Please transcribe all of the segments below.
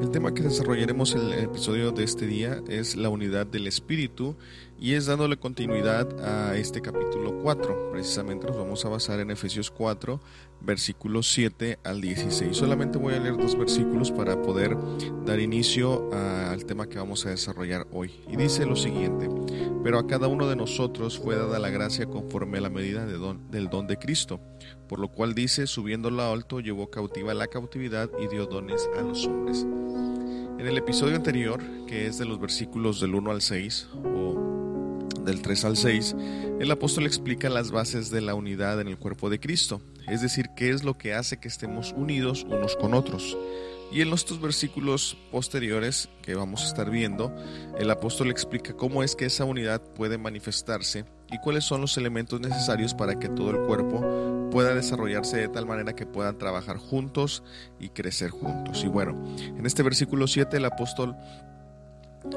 El tema que desarrollaremos en el episodio de este día es la unidad del Espíritu y es dándole continuidad a este capítulo 4. Precisamente nos vamos a basar en Efesios 4, versículos 7 al 16. Solamente voy a leer dos versículos para poder dar inicio al tema que vamos a desarrollar hoy. Y dice lo siguiente, pero a cada uno de nosotros fue dada la gracia conforme a la medida del don de Cristo, por lo cual dice, subiendo lo alto, llevó cautiva la cautividad y dio dones a los hombres. En el episodio anterior, que es de los versículos del 1 al 6, o del 3 al 6, el apóstol explica las bases de la unidad en el cuerpo de Cristo, es decir, qué es lo que hace que estemos unidos unos con otros. Y en estos versículos posteriores que vamos a estar viendo, el apóstol explica cómo es que esa unidad puede manifestarse y cuáles son los elementos necesarios para que todo el cuerpo pueda desarrollarse de tal manera que puedan trabajar juntos y crecer juntos. Y bueno, en este versículo 7 el apóstol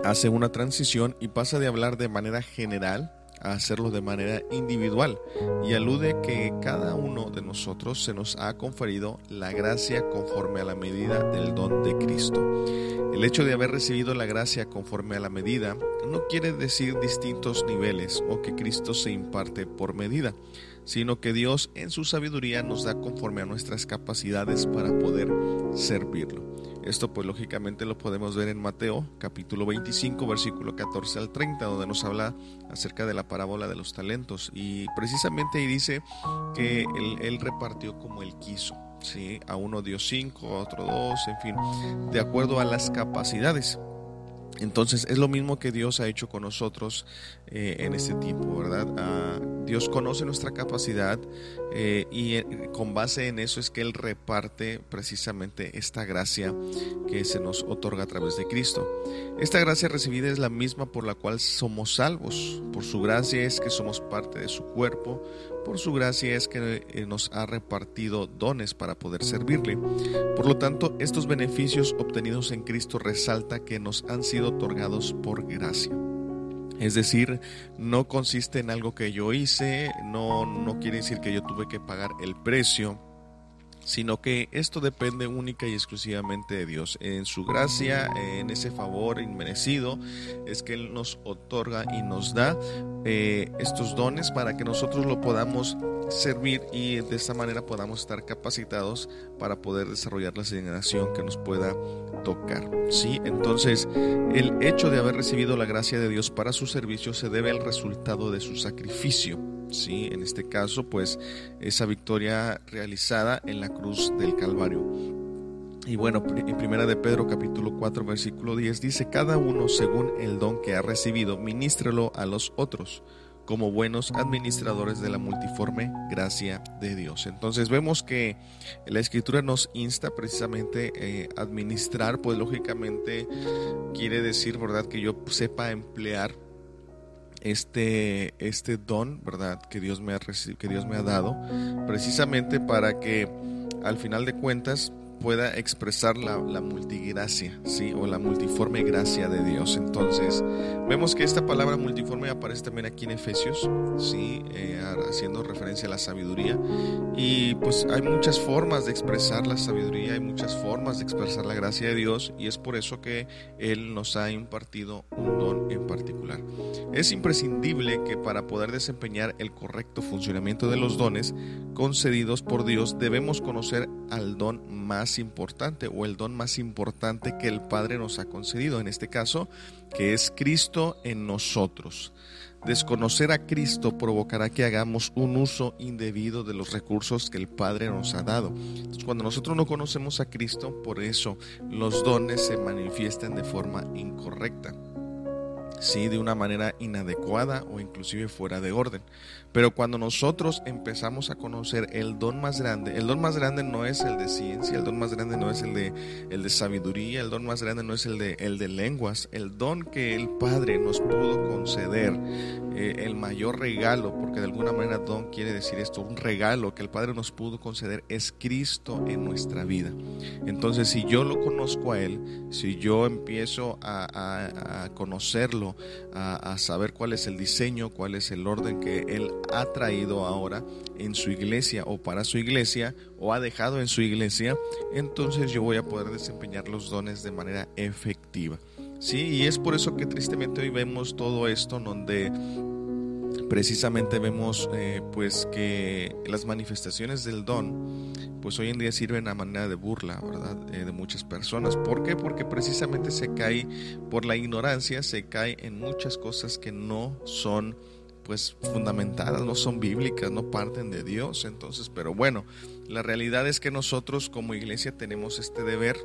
hace una transición y pasa de hablar de manera general a hacerlo de manera individual y alude que cada uno de nosotros se nos ha conferido la gracia conforme a la medida del don de Cristo. El hecho de haber recibido la gracia conforme a la medida no quiere decir distintos niveles o que Cristo se imparte por medida, sino que Dios en su sabiduría nos da conforme a nuestras capacidades para poder servirlo. Esto pues lógicamente lo podemos ver en Mateo capítulo 25 versículo 14 al 30 donde nos habla acerca de la parábola de los talentos y precisamente ahí dice que él, repartió como él quiso. ¿sí? A uno dio cinco, a otro dos, en fin, de acuerdo a las capacidades. Entonces es lo mismo que Dios ha hecho con nosotros eh, en este tiempo, ¿verdad? Ah, Dios conoce nuestra capacidad eh, y eh, con base en eso es que Él reparte precisamente esta gracia que se nos otorga a través de Cristo. Esta gracia recibida es la misma por la cual somos salvos. Por su gracia es que somos parte de su cuerpo. Por su gracia es que nos ha repartido dones para poder servirle. Por lo tanto, estos beneficios obtenidos en Cristo resalta que nos han sido otorgados por gracia. Es decir, no consiste en algo que yo hice, no, no quiere decir que yo tuve que pagar el precio, sino que esto depende única y exclusivamente de Dios. En su gracia, en ese favor inmerecido, es que Él nos otorga y nos da eh, estos dones para que nosotros lo podamos servir y de esta manera podamos estar capacitados para poder desarrollar la asignación que nos pueda tocar. ¿sí? Entonces, el hecho de haber recibido la gracia de Dios para su servicio se debe al resultado de su sacrificio. ¿Sí? En este caso, pues esa victoria realizada en la cruz del Calvario. Y bueno, en primera de Pedro capítulo 4 versículo 10 dice, cada uno según el don que ha recibido, ministrelo a los otros como buenos administradores de la multiforme gracia de Dios. Entonces vemos que la escritura nos insta precisamente a eh, administrar, pues lógicamente quiere decir, ¿verdad? Que yo sepa emplear este, este don, ¿verdad? Que Dios me ha, que Dios me ha dado, precisamente para que al final de cuentas pueda expresar la, multigracia, ¿sí? O la multiforme gracia de Dios. Entonces, vemos que esta palabra multiforme aparece también aquí en Efesios, ¿sí? Eh, haciendo referencia a la sabiduría. Y pues hay muchas formas de expresar la sabiduría, hay muchas formas de expresar la gracia de Dios, y es por eso que Él nos ha impartido un don en particular. Es imprescindible que para poder desempeñar el correcto funcionamiento de los dones concedidos por Dios, debemos conocer al don más importante o el don más importante que el Padre nos ha concedido, en este caso, que es Cristo en nosotros. Desconocer a Cristo provocará que hagamos un uso indebido de los recursos que el Padre nos ha dado. cuando nosotros no conocemos a Cristo, por eso los dones se manifiestan de forma incorrecta. Sí, de una manera inadecuada o inclusive fuera de orden. Pero cuando nosotros empezamos a conocer el don más grande, el don más grande no es el de ciencia, el don más grande no es el de, el de sabiduría, el don más grande no es el de, el de lenguas, el don que el Padre nos pudo conceder, eh, el mayor regalo, porque de alguna manera don quiere decir esto, un regalo que el Padre nos pudo conceder es Cristo en nuestra vida. Entonces, si yo lo conozco a Él, si yo empiezo a, a conocerlo, sino a, saber cuál es el diseño, cuál es el orden que Él ha traído ahora en su iglesia o para su iglesia o ha dejado en su iglesia, entonces yo voy a poder desempeñar los dones de manera efectiva. Sí, y es por eso que tristemente hoy vemos todo esto donde precisamente vemos eh, pues que las manifestaciones del don pues hoy en día sirven a manera de burla verdad eh, de muchas personas ¿por qué? porque precisamente se cae por la ignorancia se cae en muchas cosas que no son pues fundamentadas no son bíblicas no parten de Dios entonces pero bueno la realidad es que nosotros como iglesia tenemos este deber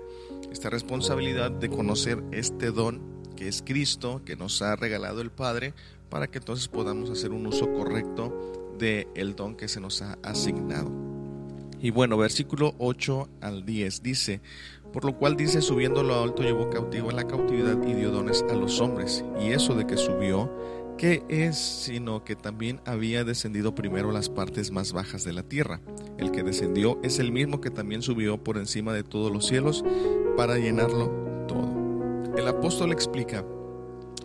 esta responsabilidad de conocer este don que es Cristo que nos ha regalado el Padre para que entonces podamos hacer un uso correcto del el don que se nos ha asignado. Y bueno, versículo 8 al 10 dice, por lo cual dice, subiendo lo alto llevó cautivo en la cautividad y dio dones a los hombres. Y eso de que subió, ¿qué es sino que también había descendido primero las partes más bajas de la tierra? El que descendió es el mismo que también subió por encima de todos los cielos para llenarlo todo. El apóstol explica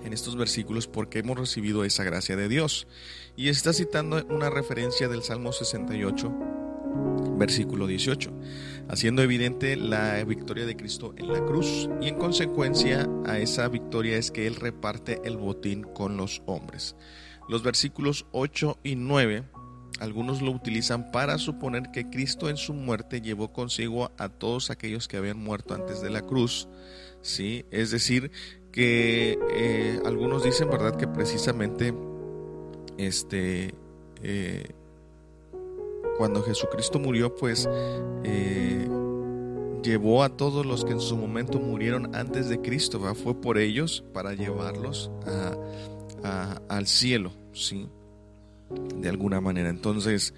en estos versículos porque hemos recibido esa gracia de Dios. Y está citando una referencia del Salmo 68, versículo 18, haciendo evidente la victoria de Cristo en la cruz. Y en consecuencia a esa victoria es que Él reparte el botín con los hombres. Los versículos 8 y 9 algunos lo utilizan para suponer que Cristo en su muerte llevó consigo a todos aquellos que habían muerto antes de la cruz, ¿sí? Es decir, que eh, algunos dicen, ¿verdad?, que precisamente este, eh, cuando Jesucristo murió, pues eh, llevó a todos los que en su momento murieron antes de Cristo, fue por ellos para llevarlos al cielo, ¿sí? De alguna manera. Entonces,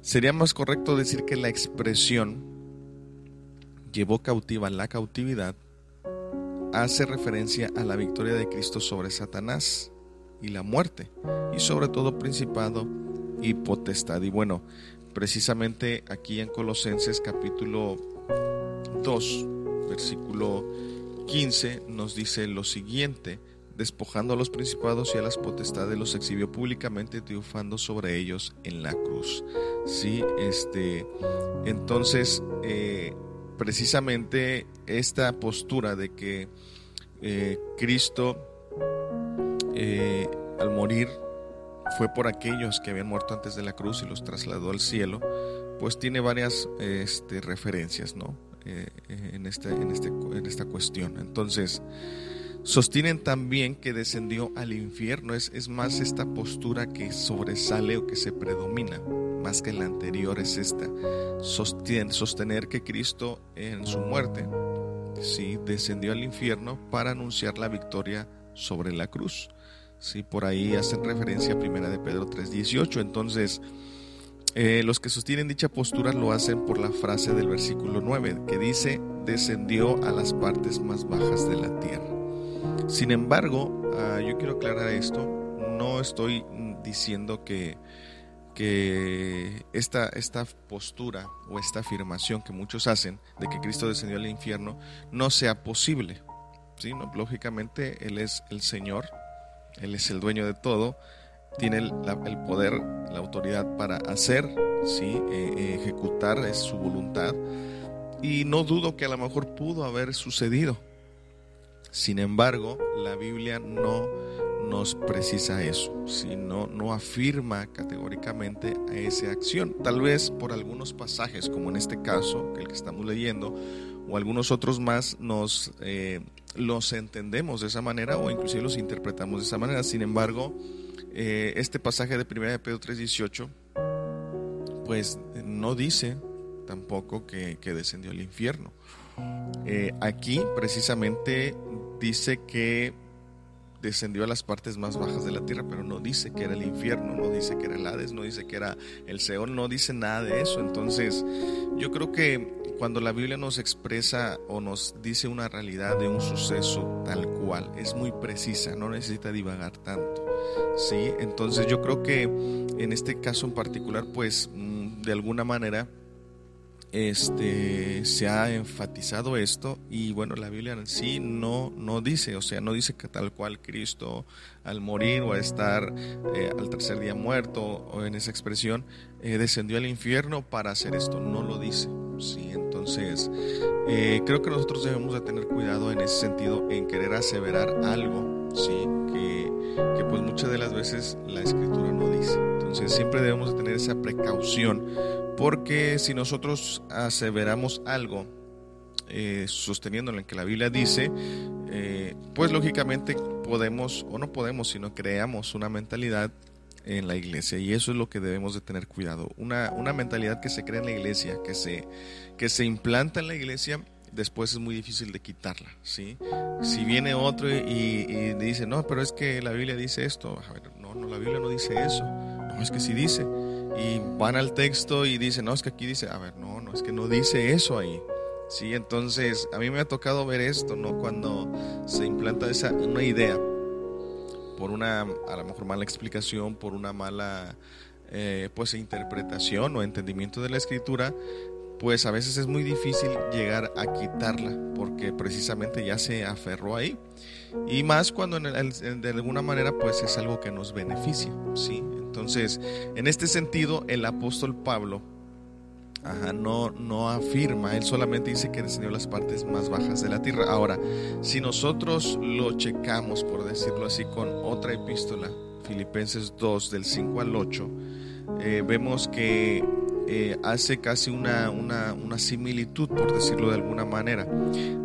sería más correcto decir que la expresión llevó cautiva la cautividad hace referencia a la victoria de Cristo sobre Satanás y la muerte, y sobre todo principado y potestad. Y bueno, precisamente aquí en Colosenses capítulo 2, versículo 15, nos dice lo siguiente, despojando a los principados y a las potestades, los exhibió públicamente, triunfando sobre ellos en la cruz. Sí, este, entonces, eh, precisamente esta postura de que eh, Cristo eh, al morir fue por aquellos que habían muerto antes de la cruz y los trasladó al cielo, pues tiene varias este, referencias ¿no? Eh, en, este, en, esta cuestión. Entonces, sostienen también que descendió al infierno, es, es más esta postura que sobresale o que se predomina más que la anterior es esta, sostener que Cristo en su muerte sí descendió al infierno para anunciar la victoria sobre la cruz. Sí, por ahí hacen referencia a primera de Pedro 3:18. Entonces, eh, los que sostienen dicha postura lo hacen por la frase del versículo 9 que dice descendió a las partes más bajas de la tierra. Sin embargo, ah, yo quiero aclarar esto, no estoy diciendo que que esta, esta postura o esta afirmación que muchos hacen de que Cristo descendió al infierno no sea posible. ¿sí? Lógicamente Él es el Señor, Él es el dueño de todo, tiene el, poder, la autoridad para hacer, ¿sí? E, ejecutar es su voluntad. Y no dudo que a lo mejor pudo haber sucedido. Sin embargo, la Biblia no nos precisa eso, sino no afirma categóricamente a esa acción. Tal vez por algunos pasajes, como en este caso, el que estamos leyendo, o algunos otros más, nos eh, los entendemos de esa manera o inclusive los interpretamos de esa manera. Sin embargo, eh, este pasaje de 1 de Pedro 3:18, pues no dice tampoco que, descendió al infierno. Eh, aquí precisamente dice que descendió a las partes más bajas de la tierra, pero no dice que era el infierno, no dice que era el Hades, no dice que era el Seol, no dice nada de eso. Entonces, yo creo que cuando la Biblia nos expresa o nos dice una realidad de un suceso tal cual, es muy precisa, no necesita divagar tanto. ¿sí? Entonces, yo creo que en este caso en particular, pues, mm, de alguna manera, este se ha enfatizado esto y bueno la Biblia en sí no no dice o sea no dice que tal cual Cristo al morir o a estar eh, al tercer día muerto o en esa expresión eh, descendió al infierno para hacer esto no lo dice sí entonces eh, creo que nosotros debemos de tener cuidado en ese sentido en querer aseverar algo sí que, pues muchas de las veces la escritura no dice. Entonces siempre debemos de tener esa precaución porque si nosotros aseveramos algo eh, sosteniendo en que la Biblia dice, eh, pues lógicamente podemos, o no podemos, sino creamos una mentalidad en la iglesia y eso es lo que debemos de tener cuidado. Una, una mentalidad que se crea en la iglesia, que se, que se implanta en la iglesia, después es muy difícil de quitarla, ¿sí? Si viene otro y, dice, no, pero es que la Biblia dice esto, no, no, la Biblia no dice eso, no, es que sí dice y van al texto y dicen, no, es que aquí dice, a ver, no, no, es que no dice eso ahí. Sí, entonces a mí me ha tocado ver esto, ¿no? Cuando se implanta esa, una idea por una, a lo mejor mala explicación, por una mala, eh, pues, interpretación o entendimiento de la escritura, pues a veces es muy difícil llegar a quitarla, porque precisamente ya se aferró ahí. Y más cuando de alguna manera pues es algo que nos beneficia, ¿sí? Entonces, en este sentido, el apóstol Pablo no, no afirma, él solamente dice que descendió las partes más bajas de la tierra. Ahora, si nosotros lo checamos, por decirlo así, con otra epístola, Filipenses 2, del 5 al 8, eh, vemos que eh, hace casi una, una, similitud, por decirlo de alguna manera.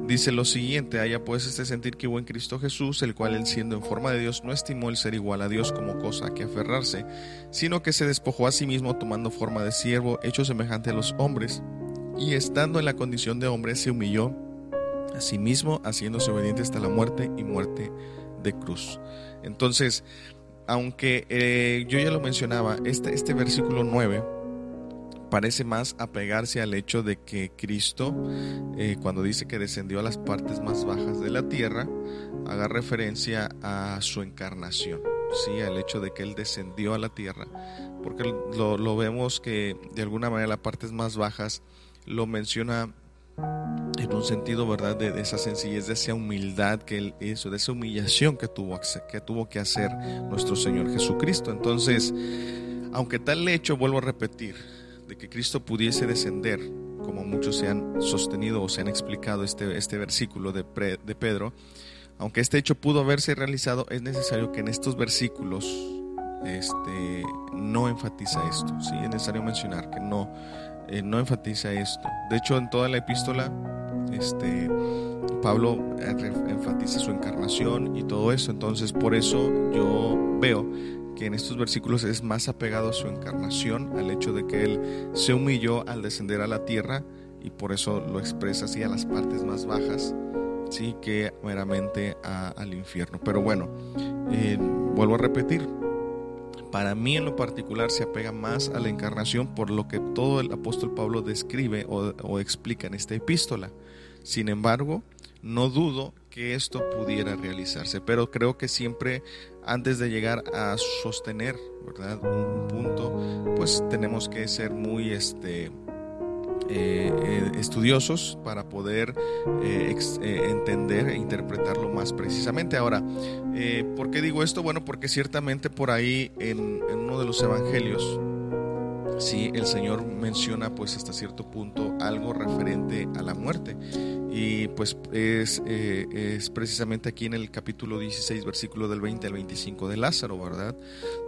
Dice lo siguiente, haya pues este sentir que hubo en Cristo Jesús, el cual él siendo en forma de Dios no estimó el ser igual a Dios como cosa a que aferrarse, sino que se despojó a sí mismo tomando forma de siervo, hecho semejante a los hombres, y estando en la condición de hombre se humilló a sí mismo, haciéndose obediente hasta la muerte y muerte de cruz. Entonces, aunque eh, yo ya lo mencionaba, este, este versículo 9 parece más apegarse al hecho de que Cristo, eh, cuando dice que descendió a las partes más bajas de la tierra, haga referencia a su encarnación, ¿sí? al hecho de que Él descendió a la tierra, porque lo, vemos que de alguna manera las partes más bajas lo menciona en un sentido, ¿verdad?, de, esa sencillez, de esa humildad que Él hizo, de esa humillación que tuvo, que tuvo que hacer nuestro Señor Jesucristo. Entonces, aunque tal hecho, vuelvo a repetir, que Cristo pudiese descender, como muchos se han sostenido o se han explicado este, este versículo de, de Pedro, aunque este hecho pudo haberse realizado, es necesario que en estos versículos este, no enfatiza esto. ¿sí? Es necesario mencionar que no, eh, no enfatiza esto. De hecho, en toda la epístola, este, Pablo enfatiza su encarnación y todo eso. Entonces, por eso yo veo que en estos versículos es más apegado a su encarnación, al hecho de que Él se humilló al descender a la tierra y por eso lo expresa así a las partes más bajas, sí, que meramente al infierno. Pero bueno, eh, vuelvo a repetir, para mí en lo particular se apega más a la encarnación por lo que todo el apóstol Pablo describe o, o explica en esta epístola. Sin embargo, no dudo que esto pudiera realizarse, pero creo que siempre antes de llegar a sostener ¿verdad? un punto, pues tenemos que ser muy este, eh, eh, estudiosos para poder eh, entender e interpretarlo más precisamente. Ahora, ¿por qué digo esto? Bueno, porque ciertamente por ahí en uno de los evangelios, sí, el Señor menciona pues hasta cierto punto algo referente a la muerte. Y pues es, eh, es, precisamente aquí en el capítulo 16, versículo del 20 al 25 de Lázaro, ¿verdad?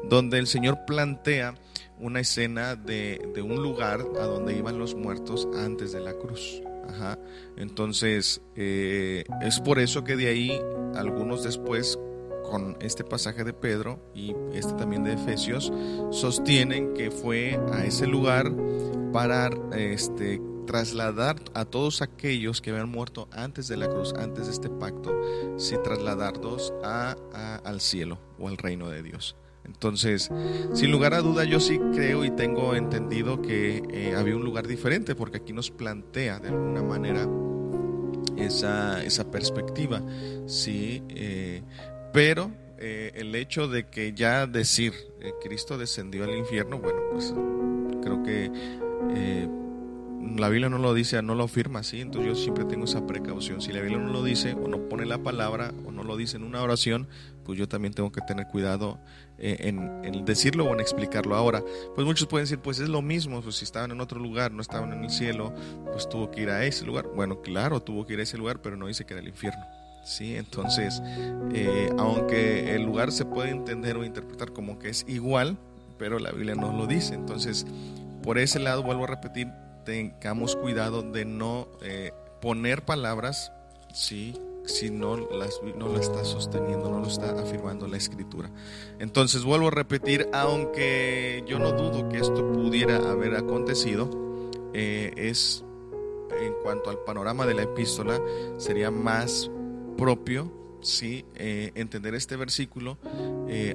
Donde el Señor plantea una escena de, de un lugar a donde iban los muertos antes de la cruz. Ajá. Entonces, eh, es por eso que de ahí algunos después con este pasaje de Pedro y este también de Efesios, sostienen que fue a ese lugar para este, trasladar a todos aquellos que habían muerto antes de la cruz, antes de este pacto, sí trasladarlos a, al cielo o al reino de Dios. Entonces, sin lugar a duda, yo sí creo y tengo entendido que eh, había un lugar diferente, porque aquí nos plantea de alguna manera esa, esa perspectiva. Sí, eh, pero eh, el hecho de que ya decir eh, Cristo descendió al infierno, bueno, pues creo que eh, la Biblia no lo dice, no lo afirma así, entonces yo siempre tengo esa precaución. Si la Biblia no lo dice o no pone la palabra o no lo dice en una oración, pues yo también tengo que tener cuidado eh, en, decirlo o en explicarlo. Ahora, pues muchos pueden decir, pues es lo mismo, pues si estaban en otro lugar, no estaban en el cielo, pues tuvo que ir a ese lugar. Bueno, claro, tuvo que ir a ese lugar, pero no dice que era el infierno. Sí, entonces, eh, aunque el lugar se puede entender o interpretar como que es igual, pero la Biblia no lo dice. Entonces, por ese lado, vuelvo a repetir, tengamos cuidado de no eh, poner palabras, sí, si no las no está sosteniendo, no lo está afirmando la escritura. Entonces vuelvo a repetir, aunque yo no dudo que esto pudiera haber acontecido, eh, es en cuanto al panorama de la epístola, sería más propio sí, eh, entender este versículo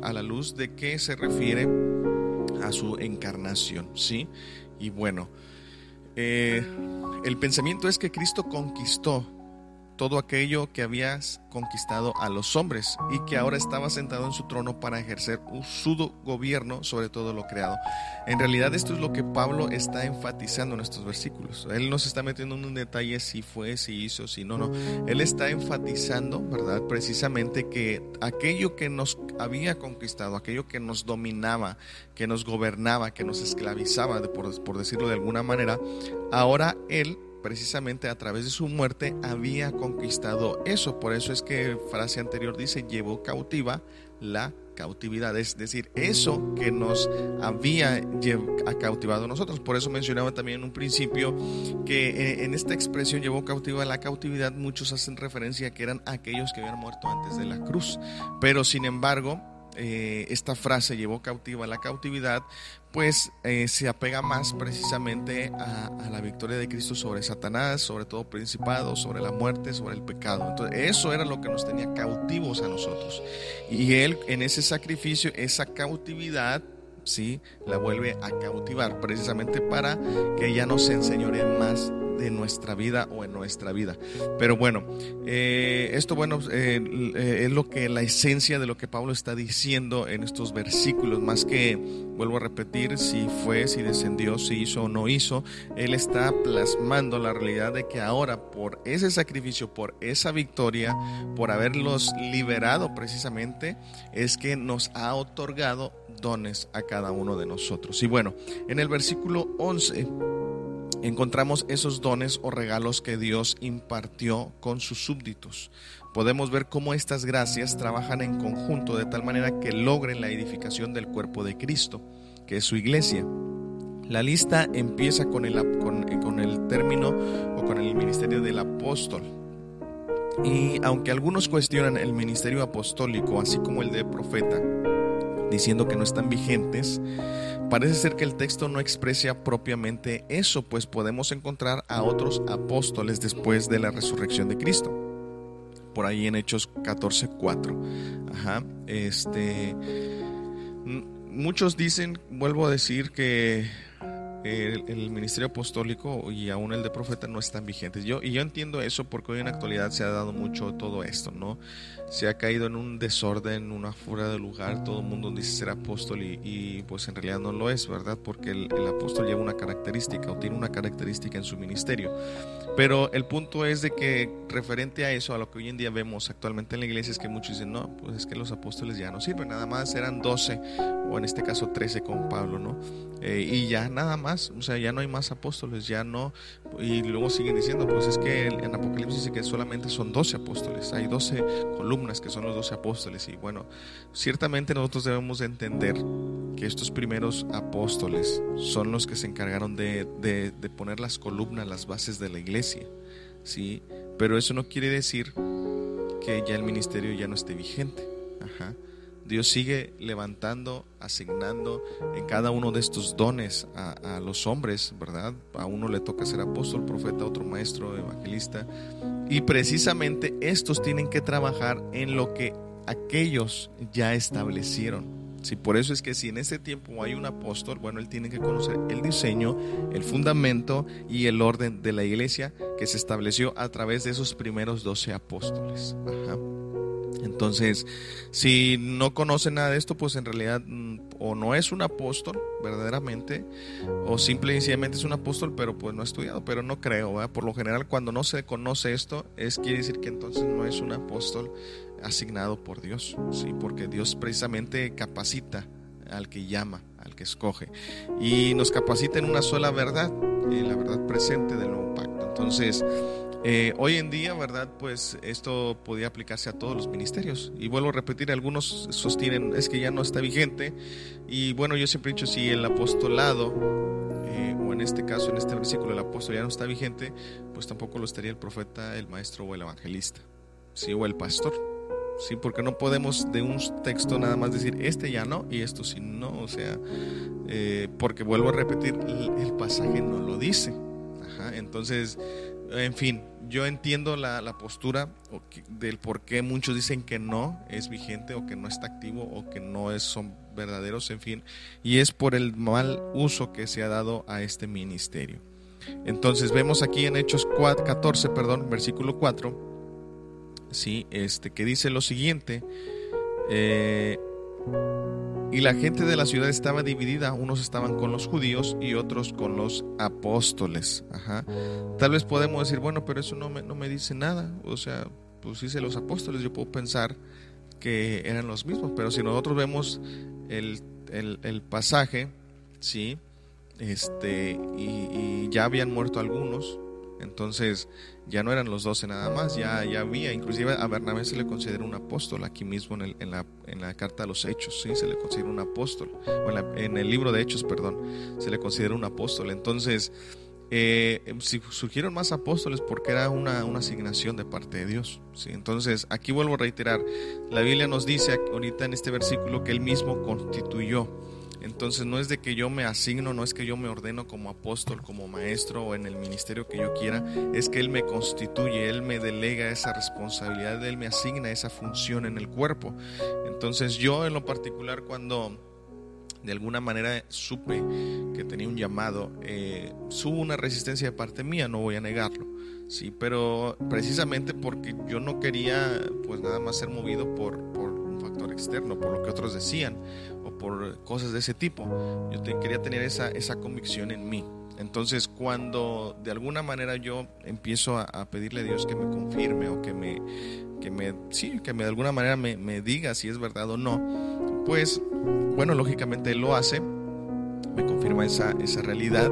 a la luz de que se refiere a su encarnación, ¿sí? Y bueno, eh, el pensamiento es que Cristo conquistó todo aquello que habías conquistado a los hombres y que ahora estaba sentado en su trono para ejercer un sudo gobierno sobre todo lo creado. En realidad esto es lo que Pablo está enfatizando en estos versículos. Él no se está metiendo en un detalle si fue, si hizo, si no, no. Él está enfatizando, ¿verdad? Precisamente que aquello que nos había conquistado, aquello que nos dominaba, que nos gobernaba, que nos esclavizaba, por, por decirlo de alguna manera, ahora Él precisamente a través de su muerte había conquistado eso. Por eso es que frase anterior dice, llevó cautiva la cautividad, es decir, eso que nos había cautivado a nosotros. Por eso mencionaba también en un principio que eh, en esta expresión llevó cautiva la cautividad, muchos hacen referencia a que eran aquellos que habían muerto antes de la cruz. Pero sin embargo, eh, esta frase llevó cautiva la cautividad, pues eh, se apega más precisamente a, la victoria de Cristo sobre Satanás, sobre todo principado, sobre la muerte, sobre el pecado. Entonces, eso era lo que nos tenía cautivos a nosotros. Y Él en ese sacrificio, esa cautividad, sí, la vuelve a cautivar, precisamente para que ella no se enseñore más de nuestra vida o en nuestra vida. Pero bueno, eh, esto bueno eh, eh, es lo que la esencia de lo que Pablo está diciendo en estos versículos, más que vuelvo a repetir si fue, si descendió, si hizo o no hizo, él está plasmando la realidad de que ahora por ese sacrificio, por esa victoria, por haberlos liberado precisamente, es que nos ha otorgado dones a cada uno de nosotros. Y bueno, en el versículo 11 encontramos esos dones o regalos que Dios impartió con sus súbditos. Podemos ver cómo estas gracias trabajan en conjunto de tal manera que logren la edificación del cuerpo de Cristo, que es su iglesia. La lista empieza con el, el término o con el ministerio del apóstol. Y aunque algunos cuestionan el ministerio apostólico, así como el de profeta, diciendo que no están vigentes, Parece ser que el texto no expresa propiamente eso, pues podemos encontrar a otros apóstoles después de la resurrección de Cristo. Por ahí en Hechos 14:4. Ajá. Este muchos dicen, vuelvo a decir que el, ministerio apostólico y aún el de profeta no están vigentes. Yo, y yo entiendo eso porque hoy en la actualidad se ha dado mucho todo esto, ¿no? Se ha caído en un desorden, una fuera de lugar, todo el mundo dice ser apóstol y, pues en realidad no lo es, ¿verdad? Porque el, el, apóstol lleva una característica o tiene una característica en su ministerio. Pero el punto es de que referente a eso, a lo que hoy en día vemos actualmente en la iglesia, es que muchos dicen, no, pues es que los apóstoles ya no sirven, nada más eran 12 o en este caso 13 con Pablo, ¿no? Eh, y ya nada más, o sea, ya no hay más apóstoles, ya no, y luego siguen diciendo, pues es que en Apocalipsis dice que solamente son 12 apóstoles, hay 12 columnas que son los 12 apóstoles, y bueno, ciertamente nosotros debemos de entender que estos primeros apóstoles son los que se encargaron de, de, poner las columnas, las bases de la iglesia, ¿sí? Pero eso no quiere decir que ya el ministerio ya no esté vigente. Dios sigue levantando, asignando en cada uno de estos dones a, los hombres, ¿verdad? A uno le toca ser apóstol, profeta, otro maestro, evangelista. Y precisamente estos tienen que trabajar en lo que aquellos ya establecieron. Sí, por eso es que si en este tiempo hay un apóstol, bueno, él tiene que conocer el diseño, el fundamento y el orden de la iglesia que se estableció a través de esos primeros doce apóstoles. Ajá. Entonces, si no conoce nada de esto, pues en realidad mm, o no es un apóstol verdaderamente, o simple y sencillamente es un apóstol, pero pues no ha estudiado, pero no creo. Por lo general, cuando no se conoce esto, es quiere decir que entonces no es un apóstol asignado por Dios, ¿sí? porque Dios precisamente capacita al que llama, al que escoge, y nos capacita en una sola verdad, en la verdad presente del nuevo pacto. Entonces, eh, hoy en día, ¿verdad? Pues esto podía aplicarse a todos los ministerios. Y vuelvo a repetir, algunos sostienen, es que ya no está vigente. Y bueno, yo siempre he dicho, si el apostolado, eh, o en este caso, en este versículo, el apóstol ya no está vigente, pues tampoco lo estaría el profeta, el maestro o el evangelista, ¿sí? O el pastor. Sí, porque no podemos de un texto nada más decir este ya no y esto sí no, o sea, eh, porque vuelvo a repetir, el, pasaje no lo dice. entonces, en fin, yo entiendo la, postura del por qué muchos dicen que no es vigente o que no está activo o que no es, son verdaderos, en fin, y es por el mal uso que se ha dado a este ministerio. Entonces vemos aquí en Hechos 4, 14, perdón, versículo 4, ¿sí? este, que dice lo siguiente, eh, y la gente de la ciudad estaba dividida, unos estaban con los judíos y otros con los apóstoles. Ajá. Tal vez podemos decir, bueno, pero eso no me, no me dice nada. O sea, pues dice los apóstoles, yo puedo pensar que eran los mismos, pero si nosotros vemos el, el, pasaje, ¿sí? Este, y ya habían muerto algunos, entonces ya no eran los doce nada más, ya, ya había, inclusive a Bernabé se le considera un apóstol aquí mismo en, el, en, la, en la, carta a los Hechos, ¿sí? se le considera un apóstol, o en, el libro de Hechos, perdón, se le considera un apóstol. Entonces, eh, si surgieron más apóstoles porque era una, una asignación de parte de Dios. ¿sí? Entonces, aquí vuelvo a reiterar, la Biblia nos dice ahorita en este versículo que él mismo constituyó entonces no es de que yo me asigno, no es que yo me ordeno como apóstol, como maestro o en el ministerio que yo quiera, es que Él me constituye, Él me delega esa responsabilidad, Él me asigna esa función en el cuerpo. Entonces yo en lo particular cuando de alguna manera supe que tenía un llamado, eh, hubo una resistencia de parte mía, no voy a negarlo. Sí, pero precisamente porque yo no quería pues nada más ser movido por, por un factor externo, por lo que otros decían por cosas de ese tipo. Yo quería tener esa, esa convicción en mí. Entonces, cuando de alguna manera yo empiezo a, pedirle a Dios que me confirme o que me, que me, sí, que me de alguna manera me, me, diga si es verdad o no, pues, bueno, lógicamente Él lo hace, me confirma esa, esa realidad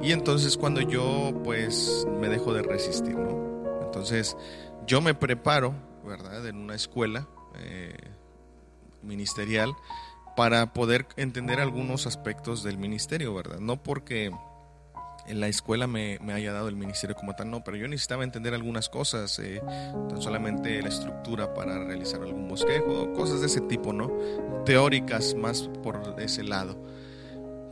y entonces cuando yo, pues, me dejo de resistir, ¿no? Entonces, yo me preparo, ¿verdad? En una escuela eh, ministerial para poder entender algunos aspectos del ministerio, ¿verdad? No porque en la escuela me, haya dado el ministerio como tal, no, pero yo necesitaba entender algunas cosas, eh, tan solamente la estructura para realizar algún bosquejo, cosas de ese tipo, ¿no? Teóricas más por ese lado.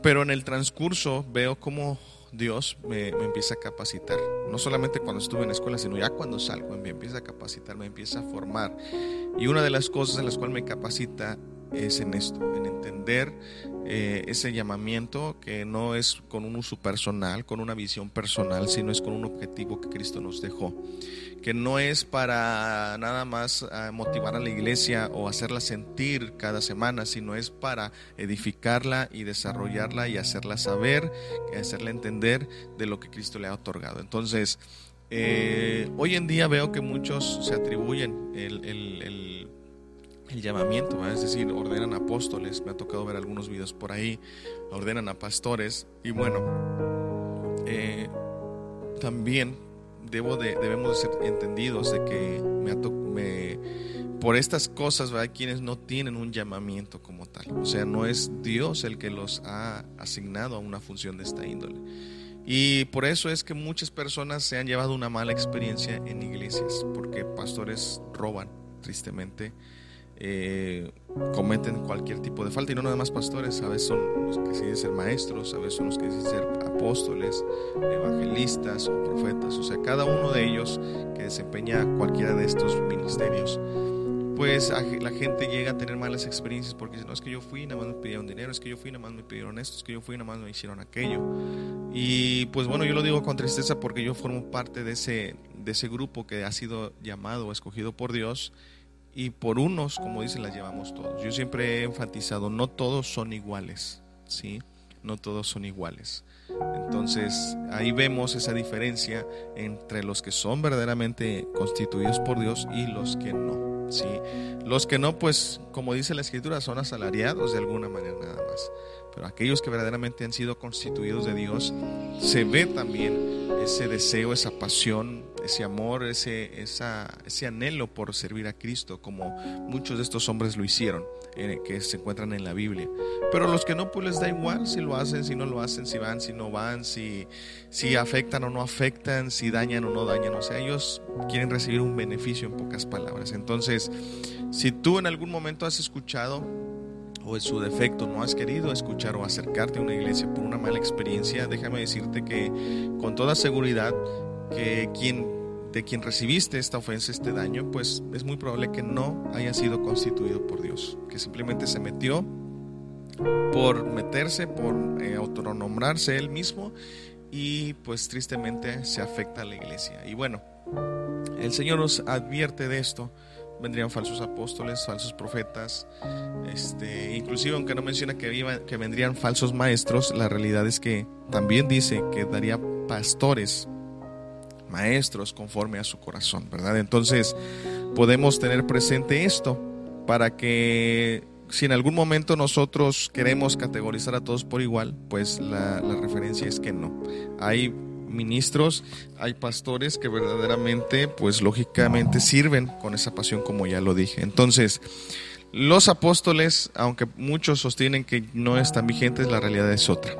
Pero en el transcurso veo cómo Dios me, me, empieza a capacitar. No solamente cuando estuve en la escuela, sino ya cuando salgo, me empieza a capacitar, me empieza a formar. Y una de las cosas en las cuales me capacita es en esto, en entender eh, ese llamamiento que no es con un uso personal, con una visión personal, sino es con un objetivo que Cristo nos dejó. Que no es para nada más ah, motivar a la iglesia o hacerla sentir cada semana, sino es para edificarla y desarrollarla y hacerla saber, hacerla entender de lo que Cristo le ha otorgado. Entonces, eh, hoy en día veo que muchos se atribuyen el llamamiento, es decir, ordenan apóstoles, me ha tocado ver algunos videos por ahí, ordenan a pastores y bueno, eh, también debo de, debemos de ser entendidos de que me, por estas cosas, hay quienes no tienen un llamamiento como tal, o sea, no es Dios el que los ha asignado a una función de esta índole. Y por eso es que muchas personas se han llevado una mala experiencia en iglesias, porque pastores roban, tristemente, eh, cometen cualquier tipo de falta y no nada más pastores, a veces son los que dicen ser maestros, a veces son los que dicen ser apóstoles, evangelistas o profetas, o sea, cada uno de ellos que desempeña cualquiera de estos ministerios, pues la gente llega a tener malas experiencias porque no es que yo fui, nada más me pidieron dinero, es que yo fui, nada más me pidieron esto, es que yo fui, nada más me hicieron aquello. Y pues bueno, yo lo digo con tristeza porque yo formo parte de ese, de ese grupo que ha sido llamado escogido por Dios y por unos, como dicen, las llevamos todos. Yo siempre he enfatizado, no todos son iguales, ¿sí? No todos son iguales. Entonces ahí vemos esa diferencia entre los que son verdaderamente constituidos por Dios y los que no. ¿sí? Los que no, pues como dice la escritura, son asalariados de alguna manera nada más. Pero aquellos que verdaderamente han sido constituidos de Dios, se ve también ese deseo, esa pasión, ese amor, ese, ese anhelo por servir a Cristo, como muchos de estos hombres lo hicieron, eh, que se encuentran en la Biblia. Pero los que no, pues les da igual si lo hacen, si no lo hacen, si van, si no van, si, si afectan o no afectan, si dañan o no dañan. O sea, ellos quieren recibir un beneficio en pocas palabras. Entonces, si tú en algún momento has escuchado o en su defecto no has querido escuchar o acercarte a una iglesia por una mala experiencia, déjame decirte que con toda seguridad que quien de quien recibiste esta ofensa, este daño, pues es muy probable que no haya sido constituido por Dios, que simplemente se metió por meterse, por eh, autonombrarse él mismo y pues tristemente se afecta a la iglesia. Y bueno, el Señor nos advierte de esto vendrían falsos apóstoles, falsos profetas, este, inclusive aunque no menciona que, que vendrían falsos maestros, la realidad es que también dice que daría pastores, maestros conforme a su corazón, ¿verdad? Entonces podemos tener presente esto para que si en algún momento nosotros queremos categorizar a todos por igual, pues la, referencia es que no. Hay ministros, hay pastores que verdaderamente, pues lógicamente sirven con esa pasión como ya lo dije. Entonces, los apóstoles, aunque muchos sostienen que no están vigentes, la realidad es otra.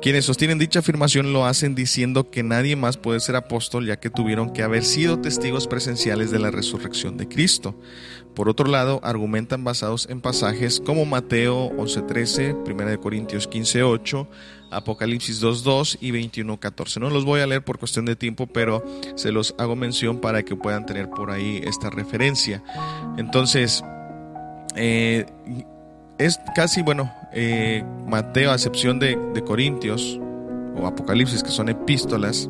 Quienes sostienen dicha afirmación lo hacen diciendo que nadie más puede ser apóstol ya que tuvieron que haber sido testigos presenciales de la resurrección de Cristo. Por otro lado, argumentan basados en pasajes como Mateo 11:13, 1 Corintios 15:8, Apocalipsis 2.2 y 21.14. No los voy a leer por cuestión de tiempo, pero se los hago mención para que puedan tener por ahí esta referencia. Entonces, eh, es casi, bueno, eh, Mateo, a excepción de, Corintios o Apocalipsis, que son epístolas,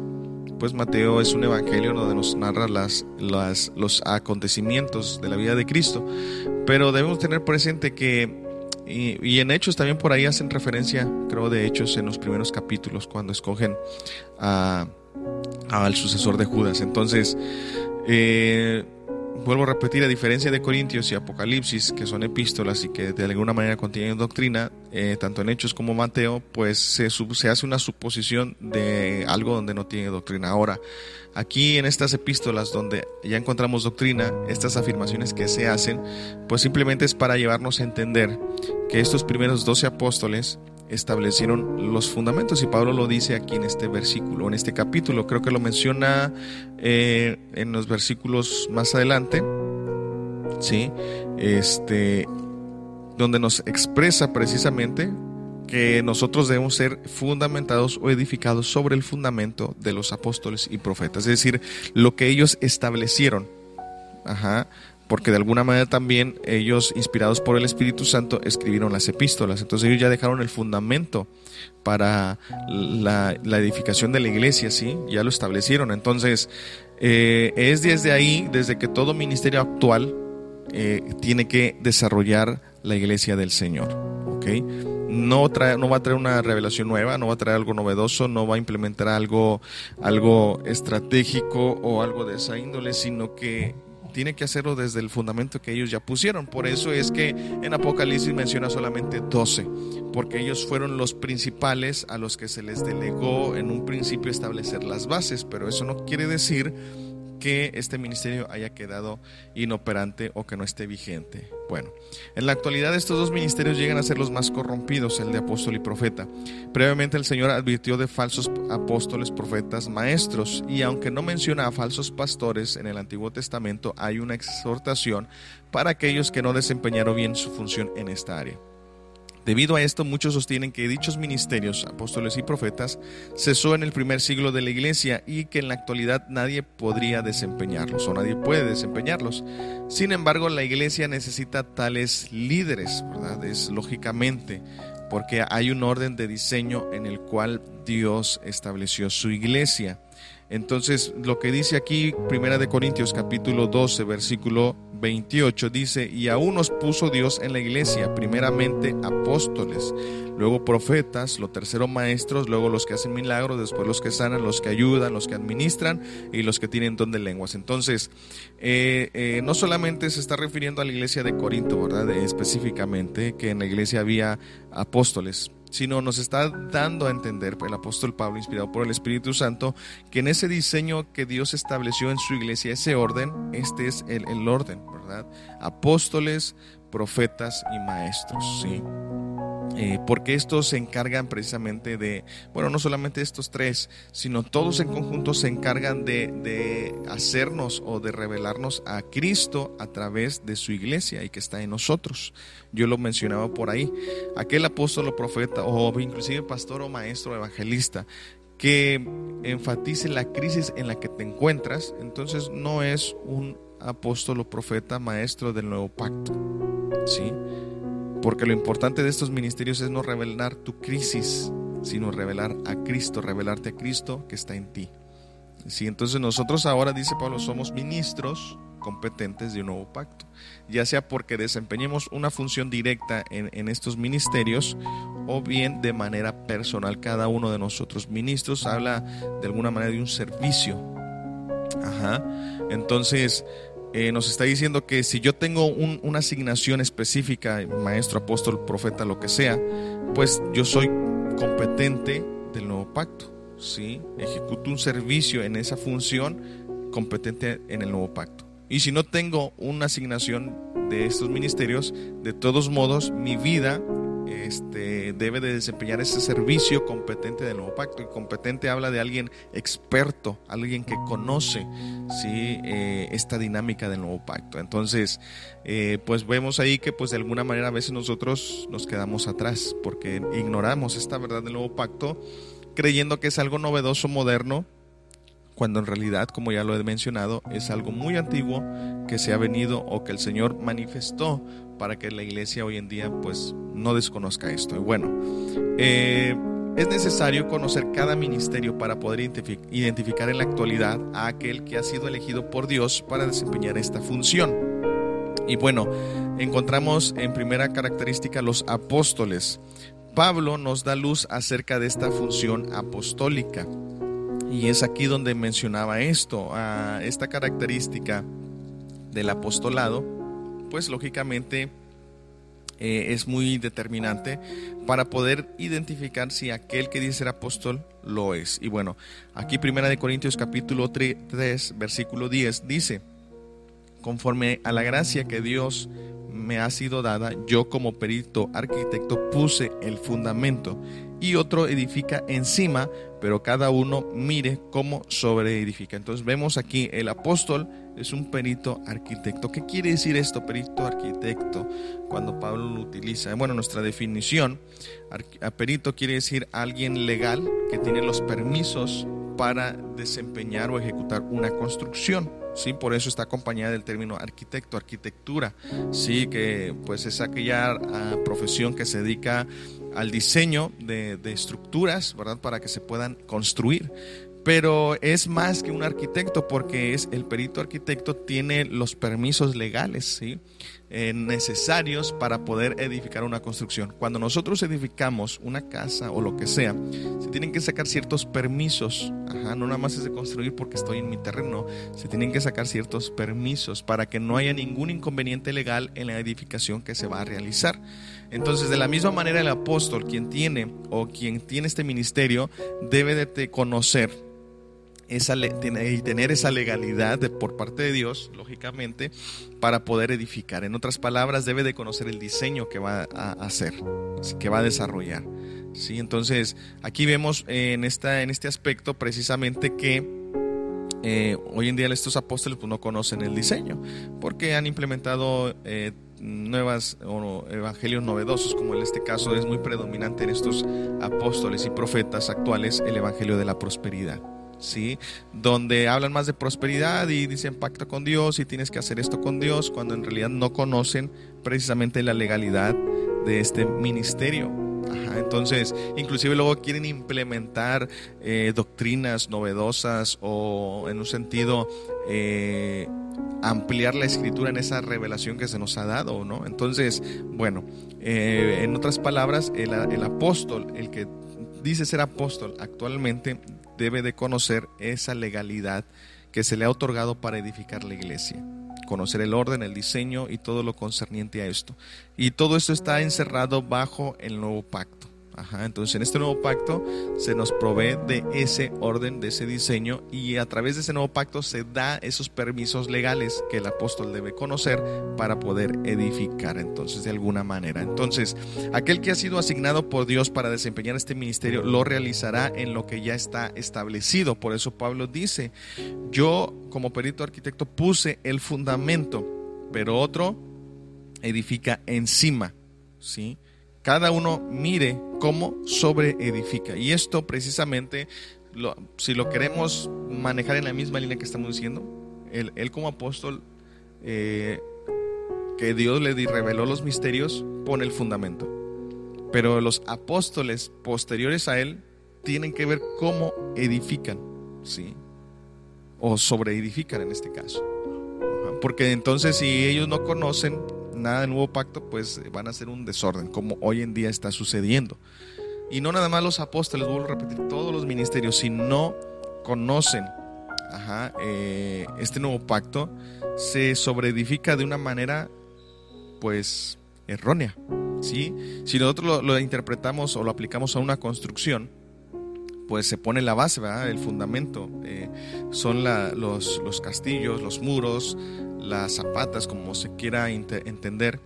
pues Mateo es un evangelio donde nos narra las, las, los acontecimientos de la vida de Cristo. Pero debemos tener presente que y, en Hechos también por ahí hacen referencia, creo, de Hechos en los primeros capítulos, cuando escogen al sucesor de Judas. Entonces, eh, vuelvo a repetir, a diferencia de Corintios y Apocalipsis, que son epístolas y que de alguna manera contienen doctrina, eh, tanto en Hechos como Mateo, pues se, se hace una suposición de algo donde no tiene doctrina. Ahora, aquí en estas epístolas donde ya encontramos doctrina, estas afirmaciones que se hacen, pues simplemente es para llevarnos a entender que estos primeros doce apóstoles establecieron los fundamentos y Pablo lo dice aquí en este versículo, en este capítulo, creo que lo menciona eh, en los versículos más adelante, ¿sí? Este, donde nos expresa precisamente que nosotros debemos ser fundamentados o edificados sobre el fundamento de los apóstoles y profetas, es decir, lo que ellos establecieron. Ajá, porque de alguna manera también ellos, inspirados por el Espíritu Santo, escribieron las epístolas. Entonces ellos ya dejaron el fundamento para la, edificación de la iglesia, ¿sí? Ya lo establecieron. Entonces, eh, es desde ahí, desde que todo ministerio actual eh, tiene que desarrollar la iglesia del Señor. No, no va a traer una revelación nueva, no va a traer algo novedoso, no va a implementar algo, algo estratégico o algo de esa índole, sino que tiene que hacerlo desde el fundamento que ellos ya pusieron. Por eso es que en Apocalipsis menciona solamente 12, porque ellos fueron los principales a los que se les delegó en un principio establecer las bases, pero eso no quiere decir que este ministerio haya quedado inoperante o que no esté vigente. Bueno, en la actualidad estos dos ministerios llegan a ser los más corrompidos, el de apóstol y profeta. Previamente el Señor advirtió de falsos apóstoles, profetas, maestros, y aunque no menciona a falsos pastores en el Antiguo Testamento, hay una exhortación para aquellos que no desempeñaron bien su función en esta área. Debido a esto, muchos sostienen que dichos ministerios, apóstoles y profetas, cesó en el primer siglo de la iglesia y que en la actualidad nadie podría desempeñarlos o nadie puede desempeñarlos. Sin embargo, la iglesia necesita tales líderes, ¿verdad? Es lógicamente porque hay un orden de diseño en el cual Dios estableció su iglesia. Entonces, lo que dice aquí, Primera de Corintios capítulo 12, versículo 28 dice, y aún nos puso Dios en la iglesia, primeramente apóstoles, luego profetas, lo tercero maestros, luego los que hacen milagros, después los que sanan, los que ayudan, los que administran y los que tienen don de lenguas. Entonces, eh, eh, no solamente se está refiriendo a la iglesia de Corinto, ¿verdad? específicamente, que en la iglesia había apóstoles, sino nos está dando a entender el apóstol Pablo, inspirado por el Espíritu Santo, que en ese diseño que Dios estableció en su iglesia, ese orden, este es el, el orden, ¿verdad? Apóstoles, profetas y maestros, ¿sí? Eh, porque estos se encargan precisamente de, bueno, no solamente estos tres, sino todos en conjunto se encargan de, de, hacernos o de revelarnos a Cristo a través de su iglesia y que está en nosotros. Yo lo mencionaba por ahí, aquel apóstol o profeta o inclusive pastor o maestro evangelista que enfatice la crisis en la que te encuentras, entonces no es un apóstol o profeta maestro del nuevo pacto. ¿Sí? Porque lo importante de estos ministerios es no revelar tu crisis, sino revelar a Cristo, revelarte a Cristo que está en ti. Sí, entonces nosotros ahora, dice Pablo, somos ministros competentes de un nuevo pacto, ya sea porque desempeñemos una función directa en, en, estos ministerios o bien de manera personal cada uno de nosotros. Ministros habla de alguna manera de un servicio. Ajá. Entonces, eh, nos está diciendo que si yo tengo un, una asignación específica, maestro, apóstol, profeta, lo que sea, pues yo soy competente del nuevo pacto. ¿sí? Ejecuto un servicio en esa función competente en el nuevo pacto. Y si no tengo una asignación de estos ministerios, de todos modos mi vida este, debe de desempeñar ese servicio competente del nuevo pacto. Y competente habla de alguien experto, alguien que conoce ¿sí? Eh, esta dinámica del nuevo pacto. Entonces, eh, pues vemos ahí que pues de alguna manera a veces nosotros nos quedamos atrás porque ignoramos esta verdad del nuevo pacto creyendo que es algo novedoso, moderno, cuando en realidad, como ya lo he mencionado, es algo muy antiguo que se ha venido o que el Señor manifestó para que la iglesia hoy en día pues no desconozca esto. Y bueno, eh, es necesario conocer cada ministerio para poder identificar en la actualidad a aquel que ha sido elegido por Dios para desempeñar esta función. Y bueno, encontramos en primera característica los apóstoles. Pablo nos da luz acerca de esta función apostólica. Y es aquí donde mencionaba esto, a esta característica del apostolado, pues lógicamente eh, es muy determinante para poder identificar si aquel que dice ser apóstol lo es. Y bueno, aquí Primera de Corintios capítulo 3, versículo 10 dice, conforme a la gracia que Dios me ha sido dada, yo como perito arquitecto puse el fundamento y otro edifica encima, pero cada uno mire cómo sobreedifica. Entonces vemos aquí el apóstol es un perito arquitecto. ¿Qué quiere decir esto, perito arquitecto? Cuando Pablo lo utiliza. Bueno, nuestra definición, perito quiere decir alguien legal que tiene los permisos para desempeñar o ejecutar una construcción. Sí, por eso está acompañada del término arquitecto, arquitectura. Sí, que pues es aquella ah, profesión que se dedica al diseño de, de, estructuras, ¿verdad? Para que se puedan construir pero es más que un arquitecto porque es el perito arquitecto tiene los permisos legales ¿sí? Eh, necesarios para poder edificar una construcción. Cuando nosotros edificamos una casa o lo que sea, se tienen que sacar ciertos permisos. Ajá, no nada más es de construir porque estoy en mi terreno, se tienen que sacar ciertos permisos para que no haya ningún inconveniente legal en la edificación que se va a realizar. Entonces, de la misma manera, el apóstol, quien tiene o quien tiene este ministerio, debe de conocer esa, y tener esa legalidad de, por parte de Dios, lógicamente, para poder edificar. En otras palabras, debe de conocer el diseño que va a hacer, que va a desarrollar. ¿sí? Entonces, aquí vemos en, esta, en este aspecto precisamente que eh, hoy en día estos apóstoles pues, no conocen el diseño, porque han implementado... Eh, nuevas o evangelios novedosos, como en este caso es muy predominante en estos apóstoles y profetas actuales, el evangelio de la prosperidad. ¿Sí? Donde hablan más de prosperidad y dicen pacto con Dios y tienes que hacer esto con Dios, cuando en realidad no conocen precisamente la legalidad de este ministerio. entonces, inclusive luego quieren implementar eh, doctrinas novedosas o en un sentido eh, ampliar la escritura en esa revelación que se nos ha dado, ¿no? Entonces, bueno, eh, en otras palabras, el, el apóstol, el que dice ser apóstol actualmente, debe de conocer esa legalidad que se le ha otorgado para edificar la iglesia conocer el orden, el diseño y todo lo concerniente a esto. Y todo esto está encerrado bajo el nuevo pacto. Entonces en este nuevo pacto se nos provee de ese orden, de ese diseño y a través de ese nuevo pacto se da esos permisos legales que el apóstol debe conocer para poder edificar entonces de alguna manera. Entonces, aquel que ha sido asignado por Dios para desempeñar este ministerio lo realizará en lo que ya está establecido. Por eso Pablo dice, yo como perito arquitecto puse el fundamento, pero otro edifica encima, ¿sí? Cada uno mire cómo sobre edifica. Y esto precisamente, si lo queremos manejar en la misma línea que estamos diciendo, él, como apóstol, eh, que Dios le reveló los misterios, pone el fundamento. Pero los apóstoles posteriores a él tienen que ver cómo edifican, ¿sí? O sobre edifican en este caso. Porque entonces si ellos no conocen nada de nuevo pacto, pues van a ser un desorden, como hoy en día está sucediendo. Y no nada más los apóstoles, vuelvo a repetir, todos los ministerios, si no conocen eh, este nuevo pacto, se sobreedifica de una manera, pues, errónea. ¿sí? Si nosotros lo, interpretamos o lo aplicamos a una construcción, pues se pone la base, el fundamento. Eh, son los, castillos, los muros, las zapatas, como se quiera entender,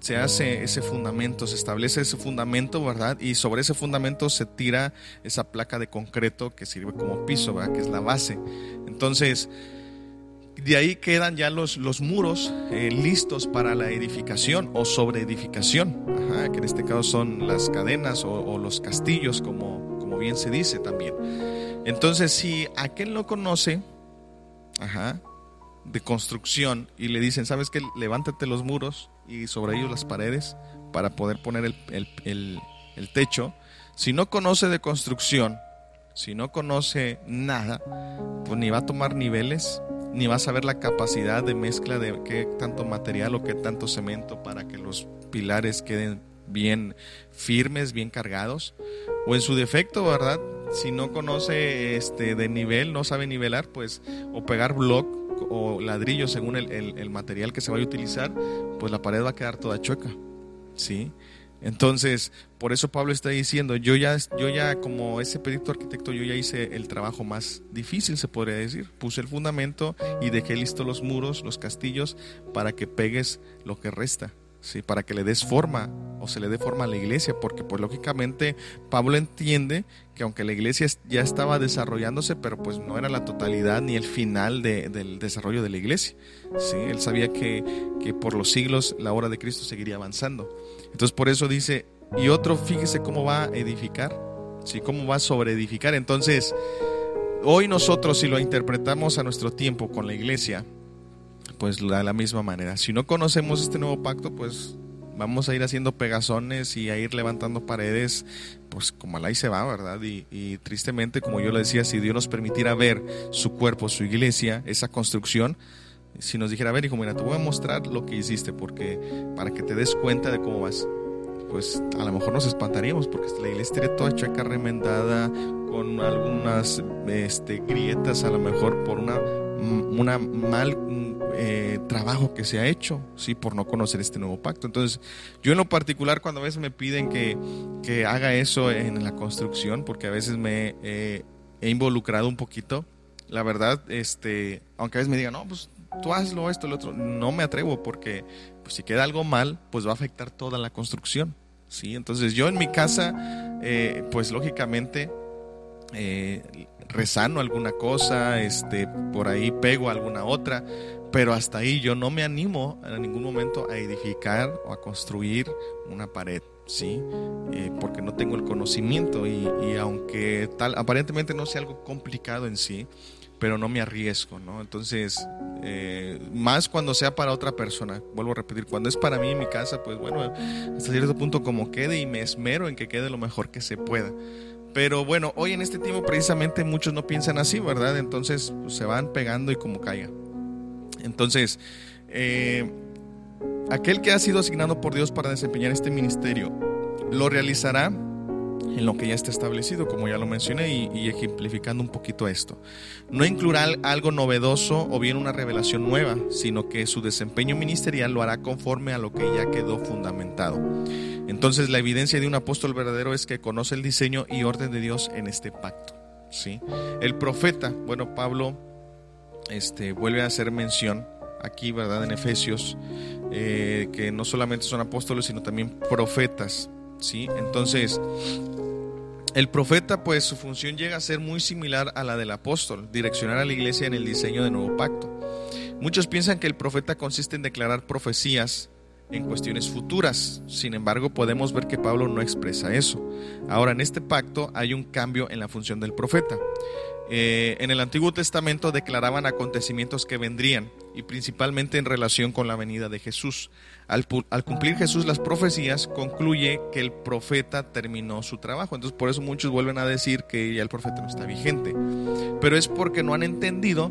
se hace ese fundamento, se establece ese fundamento, ¿verdad? Y sobre ese fundamento se tira esa placa de concreto que sirve como piso, ¿verdad? Que es la base. Entonces, de ahí quedan ya los, los muros eh, listos para la edificación o sobre edificación, que en este caso son las cadenas o, o los castillos, como, como bien se dice también. Entonces, si aquel no conoce, ajá, de construcción y le dicen, ¿sabes qué? Levántate los muros y sobre ellos las paredes para poder poner el, techo. Si no conoce de construcción, si no conoce nada, pues ni va a tomar niveles, ni va a saber la capacidad de mezcla de qué tanto material o qué tanto cemento para que los pilares queden bien firmes, bien cargados. O en su defecto, ¿verdad? Si no conoce este de nivel, no sabe nivelar, pues o pegar block o ladrillo según el, material que se vaya a utilizar, pues la pared va a quedar toda chueca. ¿Sí? Entonces, por eso Pablo está diciendo, yo ya, yo ya como ese perito arquitecto, yo ya hice el trabajo más difícil, se podría decir. Puse el fundamento y dejé listo los muros, los castillos, para que pegues lo que resta. ¿Sí? para que le des forma o se le dé forma a la iglesia, porque pues lógicamente Pablo entiende que aunque la iglesia ya estaba desarrollándose, pero pues no era la totalidad ni el final del desarrollo de la iglesia. ¿sí? Él sabía que, que por los siglos la obra de Cristo seguiría avanzando. Entonces por eso dice, y otro fíjese cómo va a edificar, ¿sí? cómo va a sobreedificar. Entonces, hoy nosotros si lo interpretamos a nuestro tiempo con la iglesia, pues de la misma manera. Si no conocemos este nuevo pacto, pues vamos a ir haciendo pegazones y a ir levantando paredes, pues como al ahí se va, ¿verdad? Y, tristemente, como yo le decía, si Dios nos permitiera ver su cuerpo, su iglesia, esa construcción, si nos dijera, a ver, hijo, mira, te voy a mostrar lo que hiciste, porque para que te des cuenta de cómo vas, pues a lo mejor nos espantaríamos, porque la iglesia estaría toda chueca, remendada, con algunas este, grietas, a lo mejor por una, una mal eh, trabajo que se ha hecho, sí, por no conocer este nuevo pacto. Entonces, yo en lo particular, cuando a veces me piden que, que haga eso en la construcción, porque a veces me he involucrado un poquito, la verdad, este, aunque a veces me digan, no, pues tú hazlo, esto, lo otro, no me atrevo, porque pues, si queda algo mal, pues va a afectar toda la construcción. ¿sí? Entonces, yo en mi casa, eh, pues lógicamente, eh, resano alguna cosa, este, por ahí pego alguna otra, pero hasta ahí yo no me animo en ningún momento a edificar o a construir una pared, ¿sí? Eh, porque no tengo el conocimiento y, aunque tal, aparentemente no sea algo complicado en sí, pero no me arriesgo, ¿no? Entonces, eh, más cuando sea para otra persona, vuelvo a repetir, cuando es para mí en mi casa, pues bueno, hasta cierto punto como quede y me esmero en que quede lo mejor que se pueda. Pero bueno, hoy en este tiempo precisamente muchos no piensan así, ¿verdad? Entonces pues, se van pegando y como caiga. Entonces, eh, aquel que ha sido asignado por Dios para desempeñar este ministerio, lo realizará en lo que ya está establecido, como ya lo mencioné, y, ejemplificando un poquito esto. No incluirá algo novedoso o bien una revelación nueva, sino que su desempeño ministerial lo hará conforme a lo que ya quedó fundamentado. Entonces la evidencia de un apóstol verdadero es que conoce el diseño y orden de Dios en este pacto. ¿sí? El profeta, bueno, Pablo este, vuelve a hacer mención aquí, ¿verdad? En Efesios, eh, que no solamente son apóstoles, sino también profetas, ¿sí? Entonces, el profeta, pues su función llega a ser muy similar a la del apóstol, direccionar a la iglesia en el diseño del nuevo pacto. Muchos piensan que el profeta consiste en declarar profecías en cuestiones futuras. Sin embargo, podemos ver que Pablo no expresa eso. Ahora, en este pacto hay un cambio en la función del profeta. Eh, en el Antiguo Testamento declaraban acontecimientos que vendrían y principalmente en relación con la venida de Jesús. Al, cumplir Jesús las profecías, concluye que el profeta terminó su trabajo. Entonces por eso muchos vuelven a decir que ya el profeta no está vigente. Pero es porque no han entendido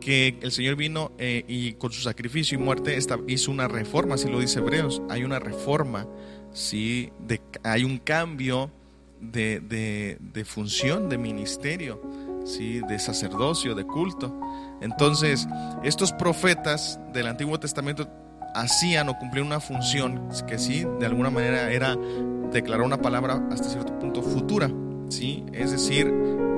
que el Señor vino eh, y con su sacrificio y muerte hizo una reforma, así lo dice Hebreos. Hay una reforma, ¿sí? hay un cambio de, de función, de ministerio ¿sí? de sacerdocio, de culto. Entonces, estos profetas del Antiguo Testamento hacían o cumplían una función que sí, de alguna manera era declarar una palabra hasta cierto punto futura, ¿sí? es decir,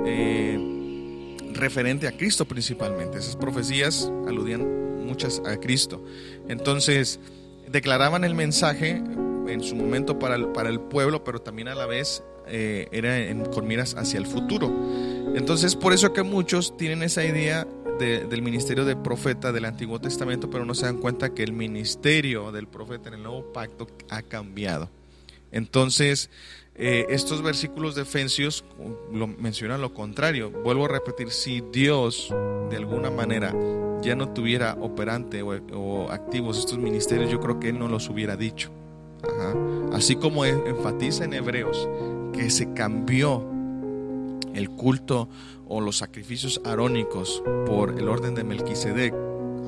eh, referente a Cristo principalmente. Esas profecías aludían muchas a Cristo. Entonces, declaraban el mensaje en su momento para el, para el pueblo, pero también a la vez eh, era en, con miras hacia el futuro. Entonces, por eso que muchos tienen esa idea del ministerio de profeta del Antiguo Testamento, pero no se dan cuenta que el ministerio del profeta en el Nuevo Pacto ha cambiado. Entonces, eh, estos versículos de Efesios lo mencionan lo contrario. Vuelvo a repetir, si Dios de alguna manera ya no tuviera operante o, o activos estos ministerios, yo creo que Él no los hubiera dicho. Así como e, enfatiza en Hebreos que se cambió el culto o los sacrificios arónicos por el orden de Melquisedec,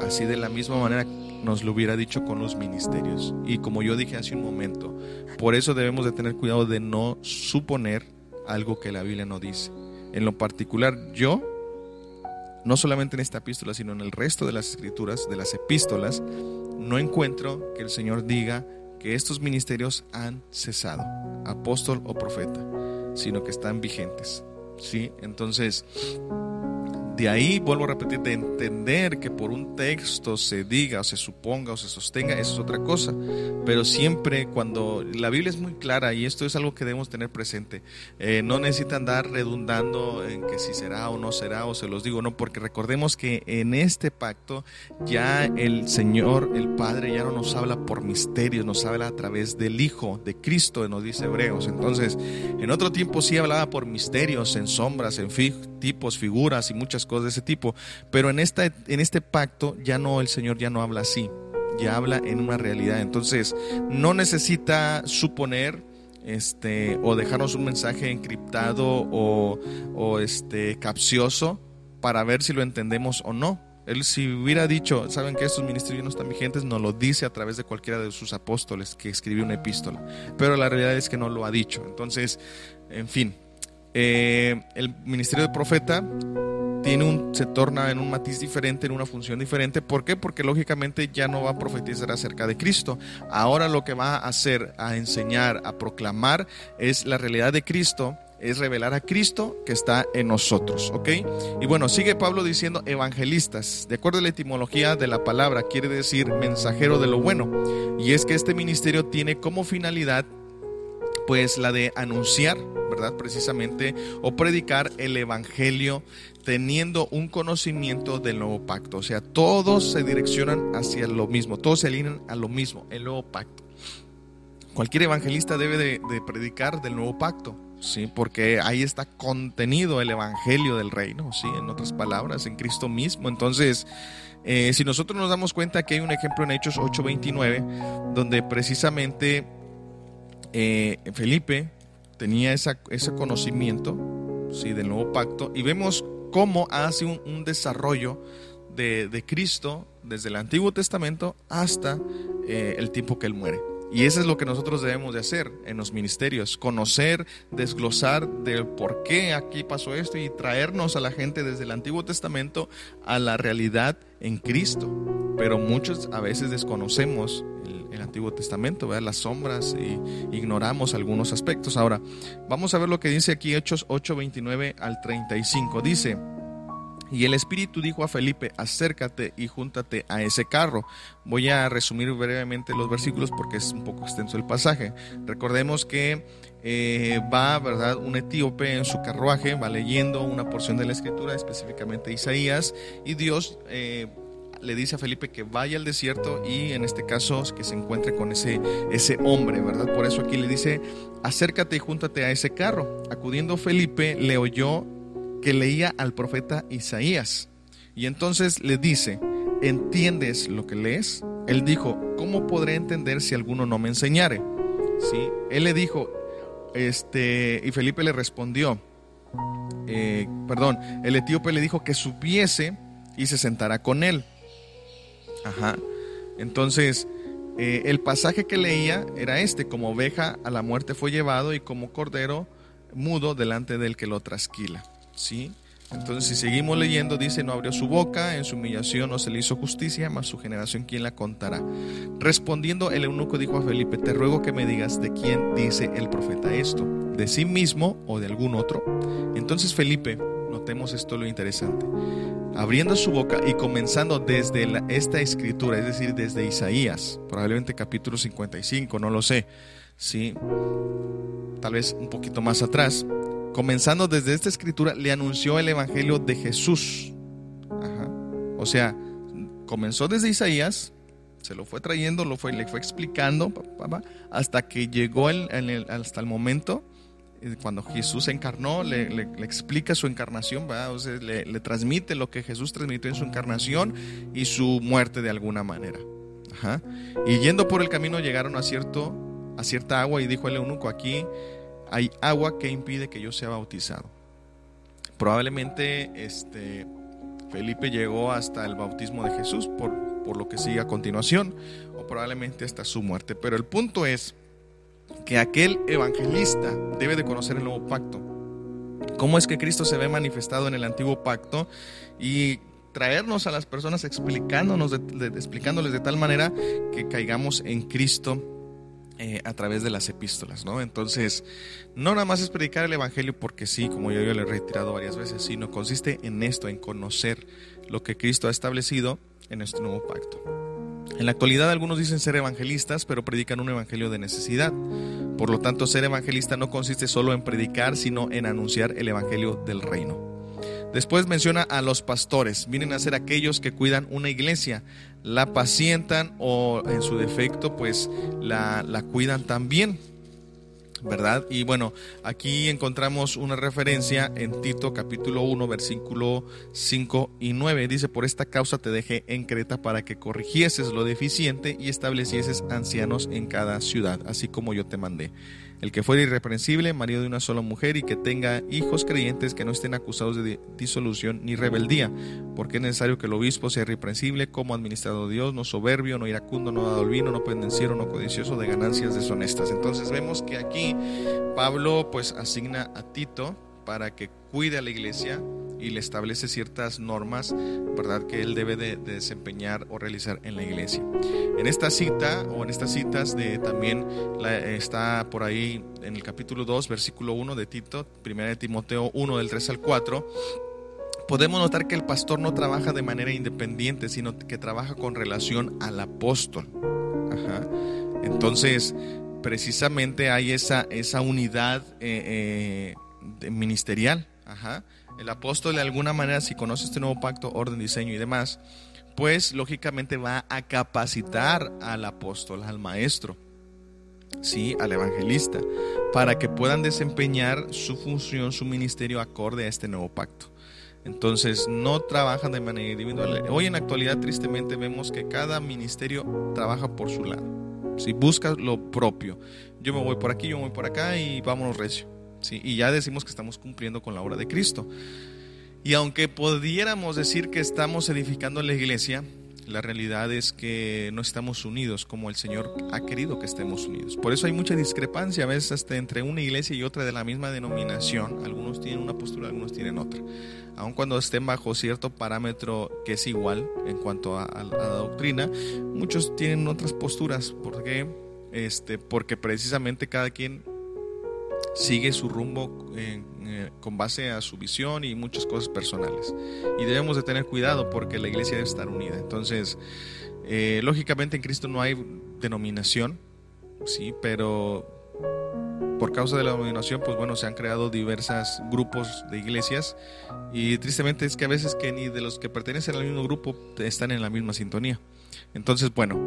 así de la misma manera nos lo hubiera dicho con los ministerios. Y como yo dije hace un momento, por eso debemos de tener cuidado de no suponer algo que la Biblia no dice. En lo particular, yo, no solamente en esta epístola, sino en el resto de las escrituras, de las epístolas, no encuentro que el Señor diga que estos ministerios han cesado, apóstol o profeta, sino que están vigentes. ¿Sí? Entonces, de ahí, vuelvo a repetir, de entender que por un texto se diga o se suponga o se sostenga, eso es otra cosa. Pero siempre cuando la Biblia es muy clara y esto es algo que debemos tener presente, eh, no necesita andar redundando en que si será o no será o se los digo, no, porque recordemos que en este pacto ya el Señor, el Padre, ya no nos habla por misterios, nos habla a través del Hijo, de Cristo, nos dice Hebreos. Entonces, en otro tiempo sí hablaba por misterios, en sombras, en tipos, figuras y muchas cosas de ese tipo. Pero en, esta, en este pacto ya no, el Señor ya no habla así, ya habla en una realidad. Entonces, no necesita suponer este, o dejarnos un mensaje encriptado o, este, capcioso para ver si lo entendemos o no. Él si hubiera dicho, saben que estos ministerios no están vigentes, nos lo dice a través de cualquiera de sus apóstoles que escribió una epístola. Pero la realidad es que no lo ha dicho. Entonces, en fin, eh, el ministerio de profeta tiene un, se torna en un matiz diferente, en una función diferente. ¿Por qué? Porque lógicamente ya no va a profetizar acerca de Cristo. Ahora lo que va a hacer, a enseñar, a proclamar es la realidad de Cristo es revelar a Cristo que está en nosotros, ¿ok? Y bueno, sigue Pablo diciendo evangelistas. De acuerdo a la etimología de la palabra, quiere decir mensajero de lo bueno. Y es que este ministerio tiene como finalidad pues la de anunciar, ¿verdad? Precisamente, o predicar el Evangelio teniendo un conocimiento del nuevo pacto. O sea, todos se direccionan hacia lo mismo, todos se alinean a lo mismo, el nuevo pacto. Cualquier evangelista debe de, predicar del nuevo pacto, ¿sí? Porque ahí está contenido el evangelio del reino, ¿sí? En otras palabras, en Cristo mismo. Entonces, eh, si nosotros nos damos cuenta que hay un ejemplo en Hechos 8:29, donde precisamente eh, Felipe tenía ese conocimiento ¿sí? del nuevo pacto y vemos cómo hace un, desarrollo de, Cristo desde el Antiguo Testamento hasta eh, el tiempo que Él muere. Y eso es lo que nosotros debemos de hacer en los ministerios, conocer, desglosar del por qué aquí pasó esto y traernos a la gente desde el Antiguo Testamento a la realidad en Cristo. Pero muchos a veces desconocemos el, Antiguo Testamento, ¿verdad? las sombras y ignoramos algunos aspectos. Ahora, vamos a ver lo que dice aquí Hechos 8, 29 al 35. Dice, y el Espíritu dijo a Felipe, acércate y júntate a ese carro. Voy a resumir brevemente los versículos porque es un poco extenso el pasaje. Recordemos que eh, va, ¿verdad? Un etíope en su carruaje, va leyendo una porción de la escritura, específicamente Isaías, y Dios... Eh, le dice a Felipe que vaya al desierto y en este caso que se encuentre con ese, ese hombre, ¿verdad? Por eso aquí le dice, acércate y júntate a ese carro. Acudiendo Felipe, le oyó que leía al profeta Isaías. Y entonces le dice, ¿entiendes lo que lees? Él dijo, ¿cómo podré entender si alguno no me enseñare? ¿Sí? Él le dijo, este, y Felipe le respondió, eh, perdón, el etíope le dijo que supiese y se sentara con él. Ajá. Entonces, eh, el pasaje que leía era este, como oveja a la muerte fue llevado y como cordero mudo delante del que lo trasquila. ¿Sí? Entonces, si seguimos leyendo, dice, no abrió su boca, en su humillación no se le hizo justicia, mas su generación, ¿quién la contará? Respondiendo, el eunuco dijo a Felipe, te ruego que me digas de quién dice el profeta esto, de sí mismo o de algún otro. Entonces Felipe, notemos esto lo interesante, abriendo su boca y comenzando desde esta escritura, es decir, desde Isaías, probablemente capítulo 55, no lo sé, sí, tal vez un poquito más atrás, comenzando desde esta escritura, le anunció el Evangelio de Jesús. O sea, comenzó desde Isaías, se lo fue trayendo, lo fue, le fue explicando, hasta que llegó el, hasta el momento eh, cuando Jesús se encarnó, le, explica su encarnación, le, transmite lo que Jesús transmitió en su encarnación y su muerte de alguna manera. Y yendo por el camino llegaron a, cierto, a cierta agua y dijo el eunuco, aquí hay agua que impide que yo sea bautizado. Probablemente este, Felipe llegó hasta el bautismo de Jesús por, por lo que sigue a continuación, o probablemente hasta su muerte. Pero el punto es que aquel evangelista debe de conocer el nuevo pacto. ¿Cómo es que Cristo se ve manifestado en el antiguo pacto? Y traernos a las personas explicándonos, explicándoles de tal manera que caigamos en Cristo eh, a través de las epístolas, ¿no? Entonces, no nada más es predicar el Evangelio porque sí, como yo, yo le he retirado varias veces, sino consiste en esto, en conocer lo que Cristo ha establecido en este nuevo pacto. En la actualidad algunos dicen ser evangelistas, pero predican un evangelio de necesidad. Por lo tanto, ser evangelista no consiste solo en predicar, sino en anunciar el evangelio del reino. Después menciona a los pastores. Vienen a ser aquellos que cuidan una iglesia, la pacientan o en su defecto pues la, la cuidan también. ¿verdad? Y bueno, aquí encontramos una referencia en Tito capítulo 1, versículo 5 y 9. Dice, por esta causa te dejé en Creta para que corrigieses lo deficiente y establecieses ancianos en cada ciudad, así como yo te mandé el que fuera irreprensible, marido de una sola mujer y que tenga hijos creyentes que no estén acusados de disolución ni rebeldía, porque es necesario que el obispo sea irreprensible como administrado de Dios, no soberbio, no iracundo, no adolvino, no pendenciero, no codicioso de ganancias deshonestas. Entonces vemos que aquí Pablo pues asigna a Tito para que cuide a la iglesia y le establece ciertas normas, ¿verdad?, que él debe de, desempeñar o realizar en la iglesia. En esta cita o en estas citas de también está por ahí en el capítulo 2, versículo 1 de Tito, primera de Timoteo 1 del 3 al 4, podemos notar que el pastor no trabaja de manera independiente, sino que trabaja con relación al apóstol. Entonces, precisamente hay esa, esa unidad eh, eh, ministerial. Ajá el apóstol de alguna manera, si conoce este nuevo pacto, orden, diseño y demás, pues lógicamente va a capacitar al apóstol, al maestro, sí, al evangelista, para que puedan desempeñar su función, su ministerio acorde a este nuevo pacto. Entonces no trabajan de manera individual. Hoy en la actualidad tristemente vemos que cada ministerio trabaja por su lado. Si busca lo propio, yo me voy por aquí, yo me voy por acá y vámonos recio. Y ya decimos que estamos cumpliendo con la obra de Cristo. Y aunque pudiéramos decir que estamos edificando la iglesia, La realidad es que no estamos unidos como el Señor ha querido que estemos unidos. Por eso hay mucha discrepancia a veces entre una iglesia y otra de la misma denominación. Algunos tienen una postura, algunos tienen otra. Aun cuando estén bajo cierto parámetro que es igual en cuanto a, la doctrina, muchos tienen otras posturas. ¿Por qué? Este, porque precisamente cada quien sigue su rumbo eh, con base a su visión y muchas cosas personales. Y debemos de tener cuidado porque la iglesia debe estar unida. Entonces, eh, lógicamente en Cristo no hay denominación, sí, pero por causa de la denominación, pues bueno, se han creado diversos grupos de iglesias y tristemente es que a veces que ni de los que pertenecen al mismo grupo están en la misma sintonía. Entonces, bueno,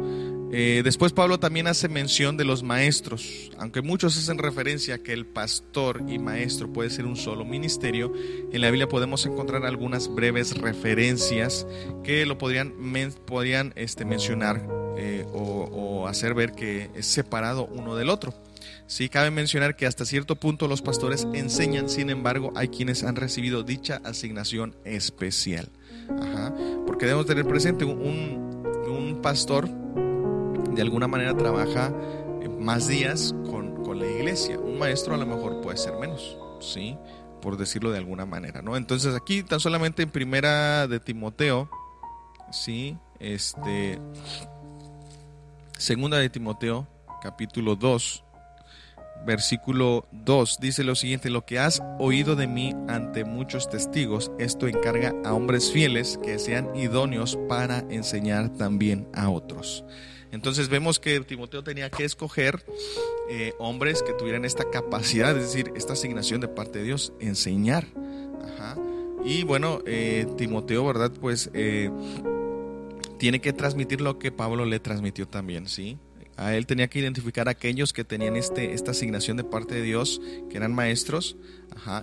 eh, después Pablo también hace mención de los maestros, aunque muchos hacen referencia a que el pastor y maestro puede ser un solo ministerio, en la Biblia podemos encontrar algunas breves referencias que lo podrían, podrían este, mencionar eh, o, o hacer ver que es separado uno del otro. Sí, cabe mencionar que hasta cierto punto los pastores enseñan, sin embargo, hay quienes han recibido dicha asignación especial. Ajá, porque debemos tener presente un, pastor de alguna manera trabaja más días con, con, la iglesia. Un maestro a lo mejor puede ser menos, ¿sí? Por decirlo de alguna manera, ¿no? Entonces aquí tan solamente en primera de Timoteo, ¿sí? Este, segunda de Timoteo, capítulo 2, versículo 2 dice lo siguiente, lo que has oído de mí ante muchos testigos, esto encarga a hombres fieles que sean idóneos para enseñar también a otros. Entonces vemos que Timoteo tenía que escoger eh, hombres que tuvieran esta capacidad, es decir, esta asignación de parte de Dios, enseñar. Y bueno, eh, Timoteo, ¿verdad? Pues eh, tiene que transmitir lo que Pablo le transmitió también, ¿sí? A él tenía que identificar a aquellos que tenían este, esta asignación de parte de Dios, que eran maestros,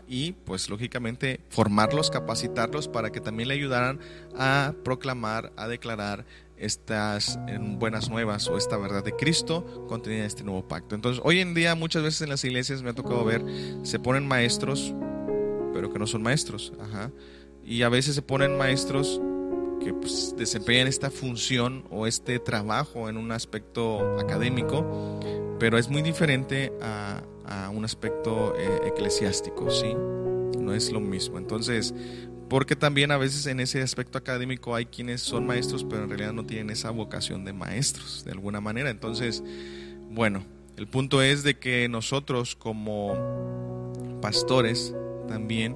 y pues lógicamente formarlos, capacitarlos para que también le ayudaran a proclamar, a declarar estas buenas nuevas o esta verdad de Cristo contenida en este nuevo pacto. Entonces, hoy en día muchas veces en las iglesias me ha tocado ver, se ponen maestros, pero que no son maestros, y a veces se ponen maestros que pues, desempeñan esta función o este trabajo en un aspecto académico, pero es muy diferente a, un aspecto eh, eclesiástico, ¿sí? No es lo mismo. Entonces, porque también a veces en ese aspecto académico hay quienes son maestros, pero en realidad no tienen esa vocación de maestros, de alguna manera. Entonces, bueno, el punto es de que nosotros como pastores también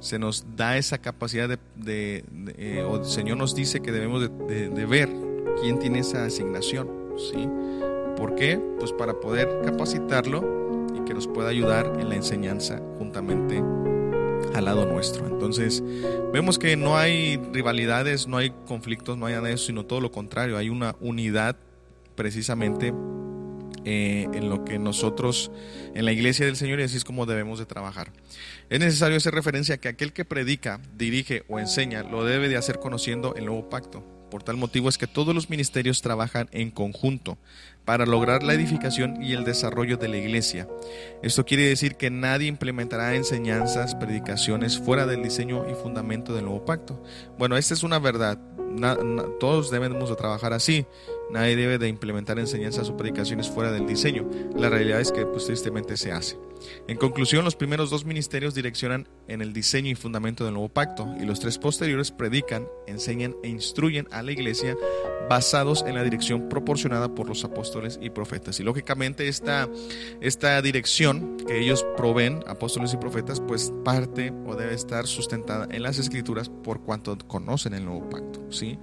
se nos da esa capacidad de, eh, o el Señor nos dice que debemos de, ver quién tiene esa asignación, ¿sí? ¿Por qué? Pues para poder capacitarlo y que nos pueda ayudar en la enseñanza juntamente al lado nuestro. Entonces, vemos que no hay rivalidades, no hay conflictos, no hay nada de eso, sino todo lo contrario, hay una unidad precisamente eh, en lo que nosotros, en la iglesia del Señor, y así es como debemos de trabajar. Es necesario hacer referencia a que aquel que predica, dirige o enseña lo debe de hacer conociendo el nuevo pacto. Por tal motivo es que todos los ministerios trabajan en conjunto para lograr la edificación y el desarrollo de la iglesia. Esto quiere decir que nadie implementará enseñanzas, predicaciones fuera del diseño y fundamento del nuevo pacto. Bueno, esta es una verdad. todos debemos de trabajar así. Nadie debe de implementar enseñanzas o predicaciones fuera del diseño. La realidad es que pues, tristemente se hace. En conclusión, los primeros dos ministerios direccionan en el diseño y fundamento del nuevo pacto y los tres posteriores predican, enseñan e instruyen a la iglesia basados en la dirección proporcionada por los apóstoles y profetas. Y lógicamente esta, esta dirección que ellos proveen, apóstoles y profetas, pues parte o debe estar sustentada en las escrituras por cuanto conocen el nuevo pacto. ¿sí?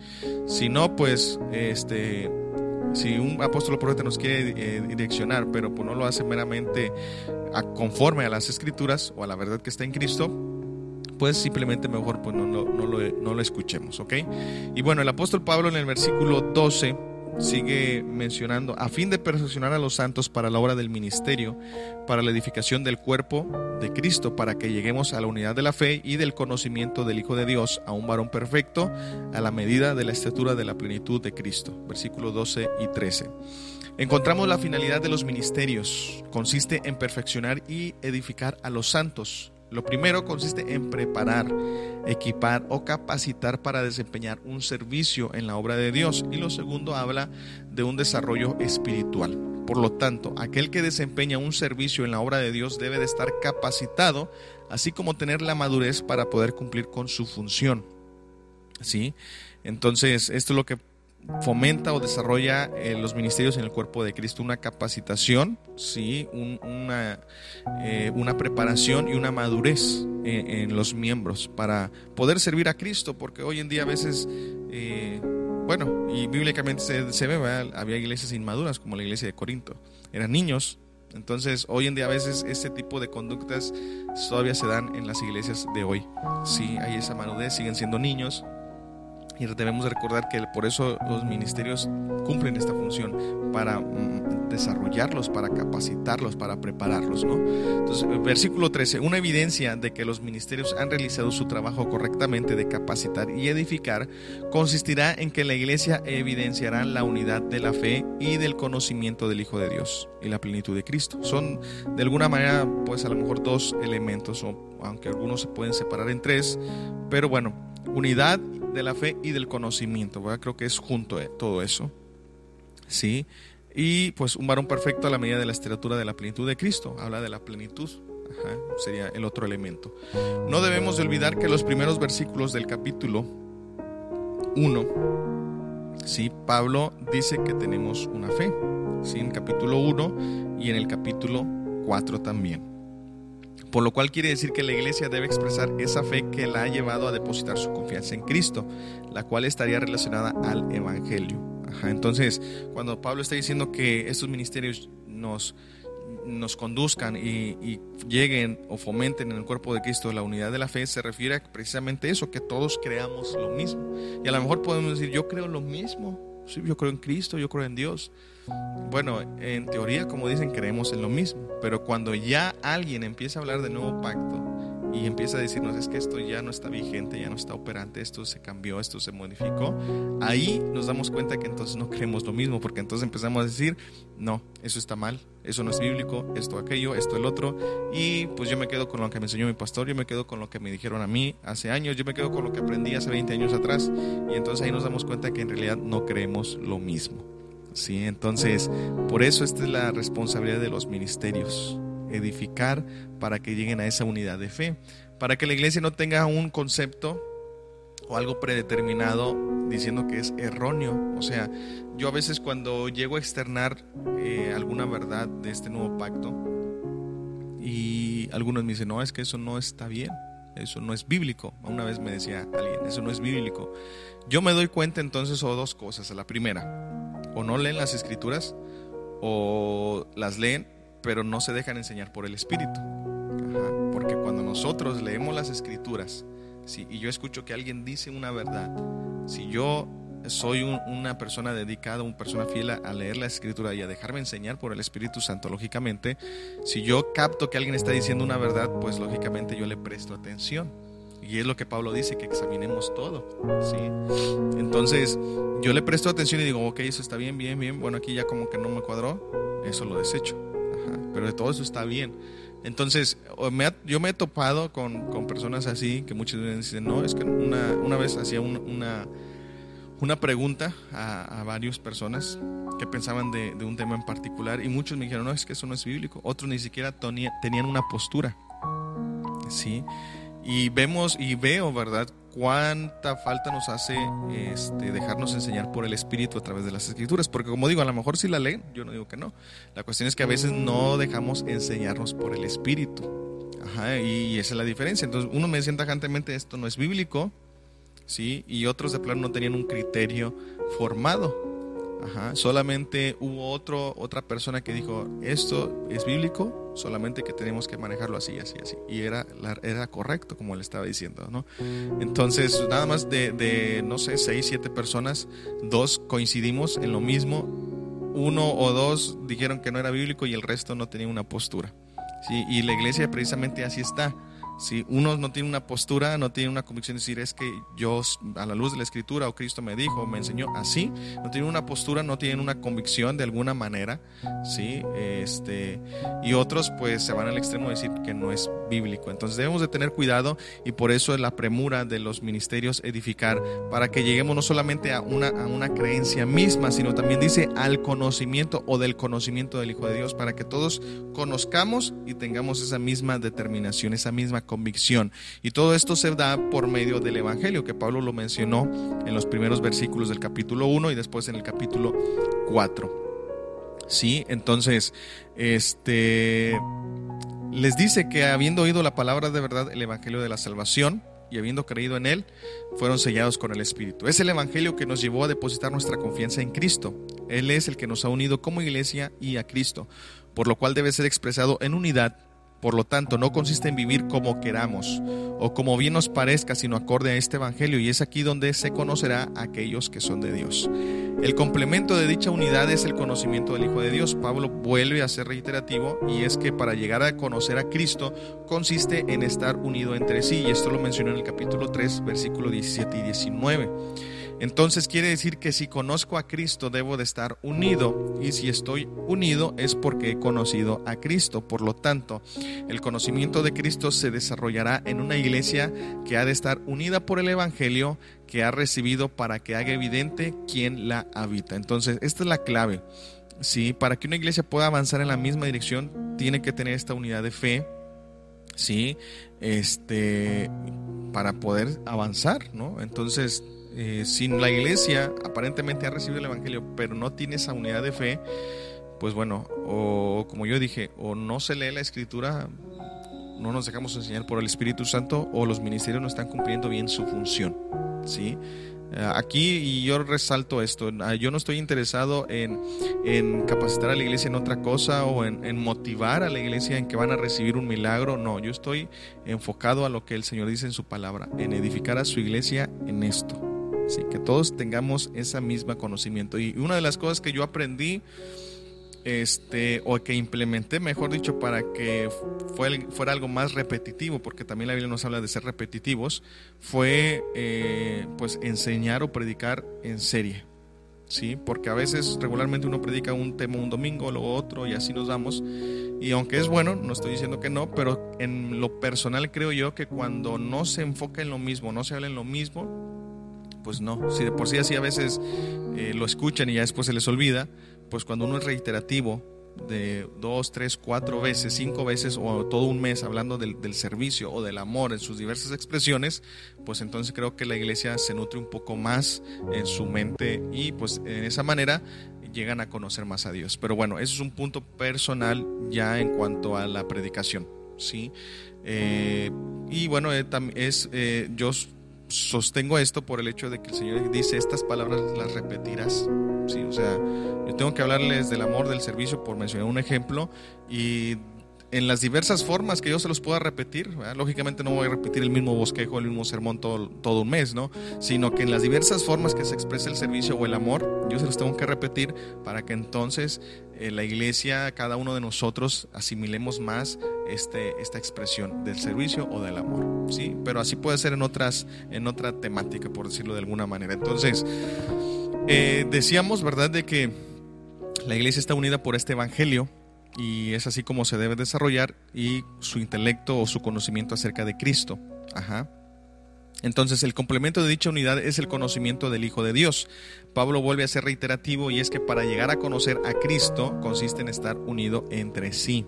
Si no, pues este si un apóstol o profeta nos quiere eh, direccionar, pero pues no lo hace meramente conforme a las escrituras o a la verdad que está en Cristo, pues simplemente mejor pues no, no, no, lo, no lo escuchemos, ¿ok? Y bueno, el apóstol Pablo en el versículo 12 sigue mencionando, a fin de perfeccionar a los santos para la obra del ministerio, para la edificación del cuerpo de Cristo, para que lleguemos a la unidad de la fe y del conocimiento del Hijo de Dios, a un varón perfecto, a la medida de la estatura de la plenitud de Cristo. Versículos 12 y 13. Encontramos la finalidad de los ministerios, consiste en perfeccionar y edificar a los santos Lo primero consiste en preparar, equipar o capacitar para desempeñar un servicio en la obra de Dios. Y lo segundo habla de un desarrollo espiritual. Por lo tanto, aquel que desempeña un servicio en la obra de Dios debe de estar capacitado, así como tener la madurez para poder cumplir con su función. ¿Sí? Entonces, esto es lo que fomenta o desarrolla eh, los ministerios en el cuerpo de Cristo, una capacitación, ¿sí? una, eh, una, preparación y una madurez en, los miembros para poder servir a Cristo, porque hoy en día a veces, eh, bueno, y bíblicamente se, ve, había iglesias inmaduras como la iglesia de Corinto, eran niños. Entonces, hoy en día a veces ese tipo de conductas todavía se dan en las iglesias de hoy. Sí, hay esa madurez, siguen siendo niños, y debemos recordar que por eso los ministerios cumplen esta función, para mm, desarrollarlos, para capacitarlos, para prepararlos. ¿no? Entonces, versículo 13, una evidencia de que los ministerios han realizado su trabajo correctamente de capacitar y edificar consistirá en que la iglesia evidenciará la unidad de la fe y del conocimiento del Hijo de Dios y la plenitud de Cristo. Son de alguna manera, pues a lo mejor dos elementos, aunque algunos se pueden separar en tres, pero bueno, unidad de la fe y del conocimiento. Creo que es junto a todo eso. ¿Sí? Y pues un varón perfecto a la medida de la estatura de la plenitud de Cristo. Habla de la plenitud. sería el otro elemento. No debemos de olvidar que los primeros versículos del capítulo 1, ¿sí? Pablo dice que tenemos una fe. ¿sí? En capítulo 1 y en el capítulo 4 también. Por lo cual quiere decir que la iglesia debe expresar esa fe que la ha llevado a depositar su confianza en Cristo, la cual estaría relacionada al Evangelio. entonces, cuando Pablo está diciendo que estos ministerios nos, nos conduzcan y, lleguen o fomenten en el cuerpo de Cristo la unidad de la fe, se refiere a precisamente eso, que todos creamos lo mismo. Y a lo mejor podemos decir, yo creo lo mismo, sí, yo creo en Cristo, yo creo en Dios. Bueno, en teoría, como dicen, creemos en lo mismo, pero cuando ya alguien empieza a hablar de nuevo pacto y empieza a decirnos es que esto ya no está vigente, ya no está operante, esto se cambió, esto se modificó, ahí nos damos cuenta que entonces no creemos lo mismo, porque entonces empezamos a decir, no, eso está mal, eso no es bíblico, esto aquello, esto el otro, y pues yo me quedo con lo que me enseñó mi pastor, yo me quedo con lo que me dijeron a mí hace años, yo me quedo con lo que aprendí hace 20 años atrás, y entonces ahí nos damos cuenta que en realidad no creemos lo mismo. ¿sí? Entonces, por eso esta es la responsabilidad de los ministerios, edificar para que lleguen a esa unidad de fe, para que la iglesia no tenga un concepto o algo predeterminado diciendo que es erróneo. O sea, yo a veces cuando llego a externar eh, alguna verdad de este nuevo pacto y algunos me dicen, no, es que eso no está bien, eso no es bíblico. Una vez me decía alguien, eso no es bíblico. Yo me doy cuenta entonces o dos cosas. La primera, o no leen las escrituras o las leen pero no se dejan enseñar por el Espíritu. porque cuando nosotros leemos las escrituras si, y yo escucho que alguien dice una verdad, si yo soy una persona dedicada, una persona fiel a, leer la escritura y a dejarme enseñar por el Espíritu Santo, lógicamente, si yo capto que alguien está diciendo una verdad, pues lógicamente yo le presto atención. Y es lo que Pablo dice, que examinemos todo. ¿sí? Entonces, yo le presto atención y digo, ok, eso está bien, bien, bien. Bueno, aquí ya como que no me cuadró, eso lo desecho. Pero de todo eso está bien. Entonces, yo me he topado con, personas así, que muchas veces dicen, no, es que una, una vez hacía una, una pregunta a, a varias personas que pensaban de, de, un tema en particular y muchos me dijeron, no, es que eso no es bíblico. Otros ni siquiera tenían una postura. ¿Sí? Y vemos y veo, ¿verdad? Cuánta falta nos hace este, dejarnos enseñar por el Espíritu a través de las Escrituras. Porque como digo, a lo mejor si la leen, yo no digo que no. La cuestión es que a veces no dejamos enseñarnos por el Espíritu. Ajá, y, esa es la diferencia. Entonces uno me decía tajantemente, esto no es bíblico, ¿sí? Y otros de plano no tenían un criterio formado. Ajá. Solamente hubo otro, otra persona que dijo, esto es bíblico, solamente que tenemos que manejarlo así, así, así. Y era, era correcto, como él estaba diciendo, ¿no? Entonces, nada más de, de, no sé, seis, siete personas, dos coincidimos en lo mismo, uno o dos dijeron que no era bíblico y el resto no tenía una postura. ¿sí? Y la iglesia precisamente así está Si uno no tiene una postura, no tiene una convicción de decir es que yo a la luz de la escritura o Cristo me dijo, me enseñó así, no tienen una postura, no tienen una convicción de alguna manera, ¿sí? Este, y otros pues se van al extremo de decir que no es bíblico. Entonces debemos de tener cuidado y por eso es la premura de los ministerios edificar para que lleguemos no solamente a una, a una creencia misma, sino también dice al conocimiento o del conocimiento del Hijo de Dios para que todos conozcamos y tengamos esa misma determinación, esa misma convicción. Y todo esto se da por medio del Evangelio, que Pablo lo mencionó en los primeros versículos del capítulo 1 y después en el capítulo 4. Sí, entonces, este les dice que habiendo oído la palabra de verdad, el Evangelio de la salvación, y habiendo creído en Él, fueron sellados con el Espíritu. Es el Evangelio que nos llevó a depositar nuestra confianza en Cristo. Él es el que nos ha unido como iglesia y a Cristo, por lo cual debe ser expresado en unidad por lo tanto, no consiste en vivir como queramos o como bien nos parezca, sino acorde a este Evangelio, y es aquí donde se conocerá a aquellos que son de Dios. El complemento de dicha unidad es el conocimiento del Hijo de Dios. Pablo vuelve a ser reiterativo y es que para llegar a conocer a Cristo consiste en estar unido entre sí, y esto lo mencionó en el capítulo 3, versículo 17 y 19. Entonces quiere decir que si conozco a Cristo debo de estar unido y si estoy unido es porque he conocido a Cristo. Por lo tanto, el conocimiento de Cristo se desarrollará en una iglesia que ha de estar unida por el Evangelio que ha recibido para que haga evidente quién la habita. Entonces, esta es la clave. Sí, para que una iglesia pueda avanzar en la misma dirección, tiene que tener esta unidad de fe, sí, este, para poder avanzar, ¿no? Entonces, eh, si la iglesia aparentemente ha recibido el Evangelio, pero no tiene esa unidad de fe, pues bueno, o como yo dije, o no se lee la escritura, no nos dejamos enseñar por el Espíritu Santo, o los ministerios no están cumpliendo bien su función. ¿sí? Eh, aquí, y yo resalto esto, ah, yo no estoy interesado en, capacitar a la iglesia en otra cosa o en, en, motivar a la iglesia en que van a recibir un milagro, no, yo estoy enfocado a lo que el Señor dice en su palabra, en edificar a su iglesia en esto. ¿Sí? que todos tengamos esa misma conocimiento. Y una de las cosas que yo aprendí, este, o que implementé, mejor dicho, para que fuera algo más repetitivo, porque también la Biblia nos habla de ser repetitivos, fue eh, pues enseñar o predicar en serie. ¿sí? Porque a veces regularmente uno predica un tema un domingo, luego otro y así nos damos. Y aunque es bueno, no estoy diciendo que no, pero en lo personal creo yo que cuando no se enfoca en lo mismo, no se habla en lo mismo, pues no. Si de por sí así a veces eh, lo escuchan y ya después se les olvida, pues cuando uno es reiterativo de dos, tres, cuatro veces, cinco veces o todo un mes hablando del, del, servicio o del amor en sus diversas expresiones, pues entonces creo que la iglesia se nutre un poco más en su mente y pues en esa manera llegan a conocer más a Dios. Pero bueno, eso es un punto personal ya en cuanto a la predicación, ¿sí? Eh, y bueno, eh, es, yo sostengo esto por el hecho de que el Señor dice estas palabras las repetirás. Sí, o sea, yo tengo que hablarles del amor, del servicio, por mencionar un ejemplo, y en las diversas formas que yo se los pueda repetir. Lógicamente no voy a repetir el mismo bosquejo, el mismo sermón todo, todo, un mes, ¿no? Sino que en las diversas formas que se expresa el servicio o el amor, yo se los tengo que repetir para que entonces eh, la iglesia, cada uno de nosotros, asimilemos más este, esta expresión del servicio o del amor, ¿sí? Pero así puede ser en, otras, en otra temática, por decirlo de alguna manera. Entonces, eh, decíamos, ¿verdad?, de que la iglesia está unida por este evangelio y es así como se debe desarrollar y su intelecto o su conocimiento acerca de Cristo. Ajá. Entonces el complemento de dicha unidad es el conocimiento del Hijo de Dios. Pablo vuelve a ser reiterativo y es que para llegar a conocer a Cristo consiste en estar unido entre sí.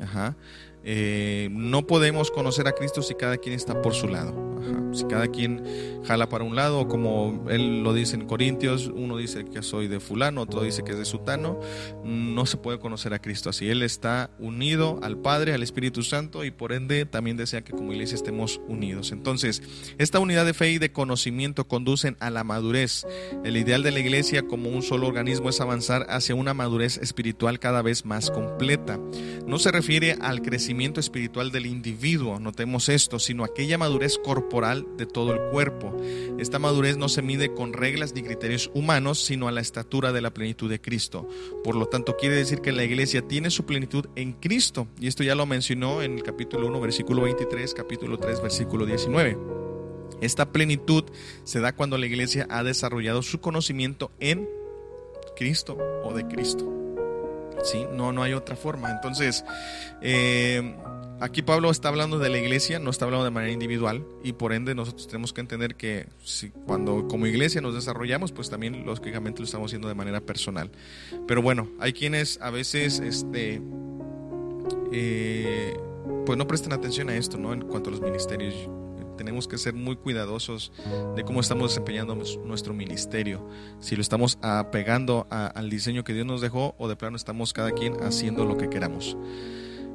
Ajá. Eh, no podemos conocer a Cristo si cada quien está por su lado. Si cada quien jala para un lado, como él lo dice en Corintios, uno dice que soy de fulano, otro dice que es de sutano, no se puede conocer a Cristo así. Él está unido al Padre, al Espíritu Santo y por ende también desea que como iglesia estemos unidos. Entonces, esta unidad de fe y de conocimiento conducen a la madurez. El ideal de la iglesia como un solo organismo es avanzar hacia una madurez espiritual cada vez más completa. No se refiere al crecimiento espiritual del individuo, notemos esto, sino aquella madurez corporal de todo el cuerpo. Esta madurez no se mide con reglas ni criterios humanos, sino a la estatura de la plenitud de Cristo. Por lo tanto, quiere decir que la iglesia tiene su plenitud en Cristo. Y esto ya lo mencionó en el capítulo 1, versículo 23, capítulo 3, versículo 19. Esta plenitud se da cuando la iglesia ha desarrollado su conocimiento en Cristo o de Cristo. ¿sí? No, no hay otra forma. Entonces, eh, aquí Pablo está hablando de la iglesia, no está hablando de manera individual y por ende nosotros tenemos que entender que si, cuando como iglesia nos desarrollamos, pues también lógicamente lo estamos haciendo de manera personal. Pero bueno, hay quienes a veces, este, eh, pues no prestan atención a esto, ¿no? En cuanto a los ministerios tenemos que ser muy cuidadosos de cómo estamos desempeñando nuestro ministerio. Si lo estamos apegando al diseño que Dios nos dejó o de plano estamos cada quien haciendo lo que queramos.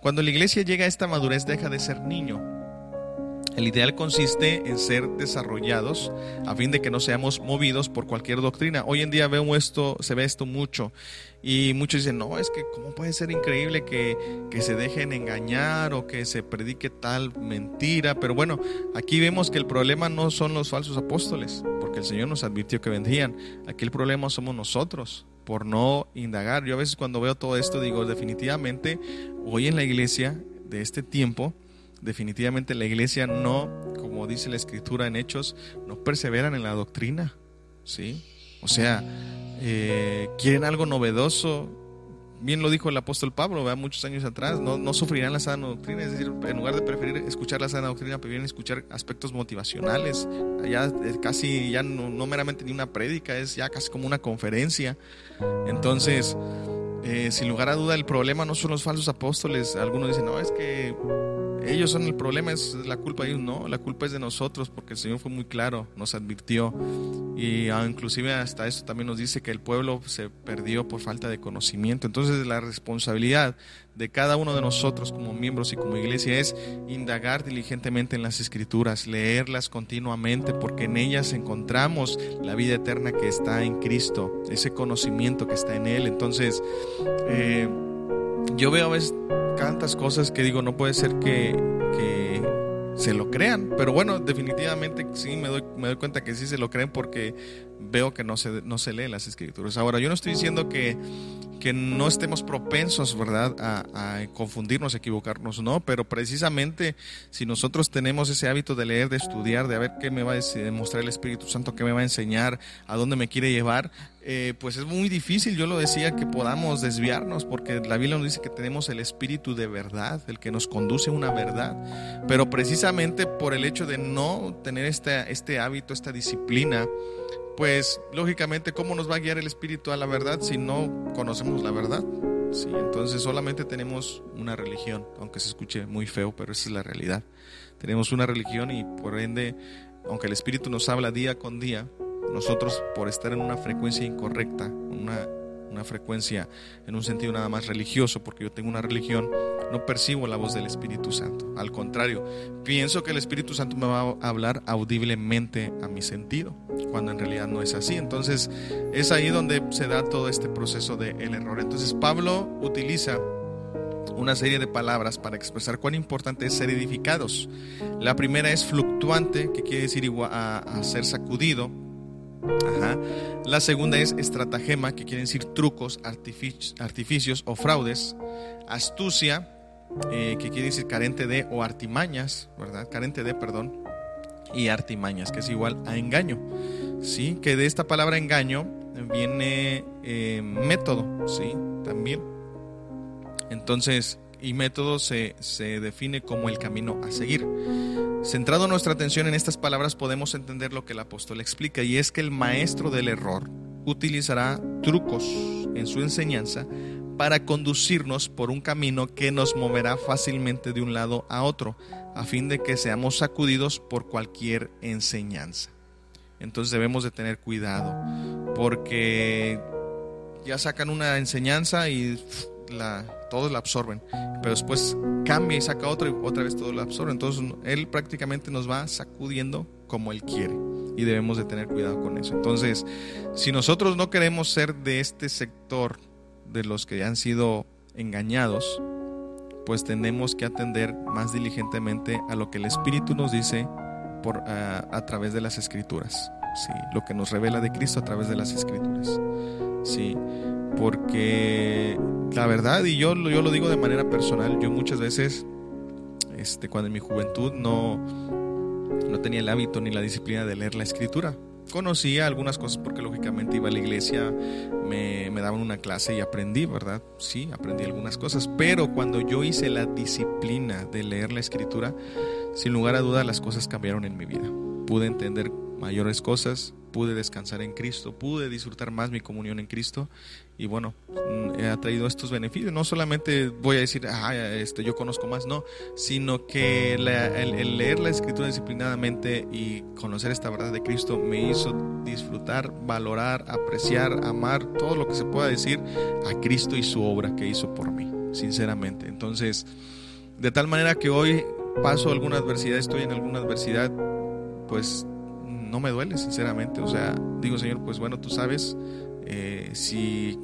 Cuando la iglesia llega a esta madurez deja de ser niño. El ideal consiste en ser desarrollados a fin de que no seamos movidos por cualquier doctrina. Hoy en día vemos esto, se ve esto mucho y muchos dicen, no, es que cómo puede ser increíble que, que se dejen engañar o que se predique tal mentira. Pero bueno, aquí vemos que el problema no son los falsos apóstoles, porque el Señor nos advirtió que vendrían. Aquí el problema somos nosotros por no indagar. Yo a veces cuando veo todo esto digo, definitivamente hoy en la iglesia de este tiempo, definitivamente la iglesia no, como dice la escritura en Hechos, no perseveran en la doctrina, ¿sí? O sea, eh, quieren algo novedoso, bien lo dijo el apóstol Pablo, ¿verdad? muchos años atrás, no, no, sufrirán la sana doctrina, es decir, en lugar de preferir escuchar la sana doctrina, prefieren escuchar aspectos motivacionales, ya eh, casi, ya no, meramente ni una prédica, es ya casi como una conferencia. Entonces, eh, sin lugar a duda, el problema no son los falsos apóstoles, algunos dicen, no, es que ellos son el problema, es la culpa de ellos, no, la culpa es de nosotros, porque el Señor fue muy claro, nos advirtió, y ah, inclusive hasta esto también nos dice que el pueblo se perdió por falta de conocimiento. Entonces la responsabilidad de cada uno de nosotros como miembros y como iglesia es indagar diligentemente en las escrituras, leerlas continuamente, porque en ellas encontramos la vida eterna que está en Cristo, ese conocimiento que está en Él. Entonces, eh, yo veo a veces tantas cosas que digo, no puede ser que, se lo crean. Pero bueno, definitivamente sí me doy, me doy cuenta que sí se lo creen porque veo que no se, no se leen las escrituras. Ahora, yo no estoy diciendo que, que no estemos propensos, ¿verdad?, a, confundirnos, a equivocarnos, no, pero precisamente si nosotros tenemos ese hábito de leer, de estudiar, de a ver qué me va a demostrar el Espíritu Santo, qué me va a enseñar, a dónde me quiere llevar, eh, pues es muy difícil, yo lo decía, que podamos desviarnos, porque la Biblia nos dice que tenemos el Espíritu de verdad, el que nos conduce a una verdad, pero precisamente por el hecho de no tener este, este hábito, esta disciplina, pues lógicamente, ¿cómo nos va a guiar el Espíritu a la verdad si no conocemos la verdad? Sí, entonces solamente tenemos una religión, aunque se escuche muy feo, pero esa es la realidad. Tenemos una religión y por ende, aunque el Espíritu nos habla día con día, nosotros por estar en una frecuencia incorrecta, una una frecuencia en un sentido nada más religioso, porque yo tengo una religión, no percibo la voz del Espíritu Santo. Al contrario, pienso que el Espíritu Santo me va a hablar audiblemente a mi sentido, cuando en realidad no es así. Entonces es ahí donde se da todo este proceso del el error. Entonces Pablo utiliza una serie de palabras para expresar cuán importante es ser edificados. La primera es fluctuante, que quiere decir igual a ser sacudido la segunda es estratagema, que quiere decir trucos, artificios o fraudes. Astucia, eh, que quiere decir carente de o artimañas, ¿verdad? Carente de, perdón. Y artimañas, que es igual a engaño. ¿Sí? Que de esta palabra engaño viene eh, método, ¿sí? También. Entonces, y método se, se define como el camino a seguir. Centrado nuestra atención en estas palabras podemos entender lo que el apóstol explica y es que el maestro del error utilizará trucos en su enseñanza para conducirnos por un camino que nos moverá fácilmente de un lado a otro, a fin de que seamos sacudidos por cualquier enseñanza. Entonces debemos de tener cuidado, porque ya sacan una enseñanza y todos la absorben, pero después cambia y saca otra y otra vez todos la absorben. Entonces él prácticamente nos va sacudiendo como él quiere y debemos de tener cuidado con eso. Entonces, si nosotros no queremos ser de este sector de los que han sido engañados, pues tenemos que atender más diligentemente a lo que el Espíritu nos dice por, a, través de las Escrituras. Sí, lo que nos revela de Cristo a través de las Escrituras. Sí, porque la verdad, y yo, yo lo digo de manera personal, yo muchas veces, este, cuando en mi juventud no, no tenía el hábito ni la disciplina de leer la Escritura, conocía algunas cosas porque lógicamente iba a la iglesia, me, me, daban una clase y aprendí, ¿verdad? Sí, aprendí algunas cosas, pero cuando yo hice la disciplina de leer la escritura, sin lugar a dudas las cosas cambiaron en mi vida. Pude entender mayores cosas, pude descansar en Cristo, pude disfrutar más mi comunión en Cristo y bueno, mm, ha traído estos beneficios. No solamente voy a decir, ah, este, yo conozco más, no, sino que el, leer la escritura disciplinadamente y conocer esta verdad de Cristo me hizo disfrutar, valorar, apreciar, amar todo lo que se pueda decir a Cristo y su obra que hizo por mí, sinceramente. Entonces, de tal manera que hoy paso alguna adversidad, estoy en alguna adversidad, pues no me duele, sinceramente. O sea, digo, Señor, pues bueno, tú sabes eh, si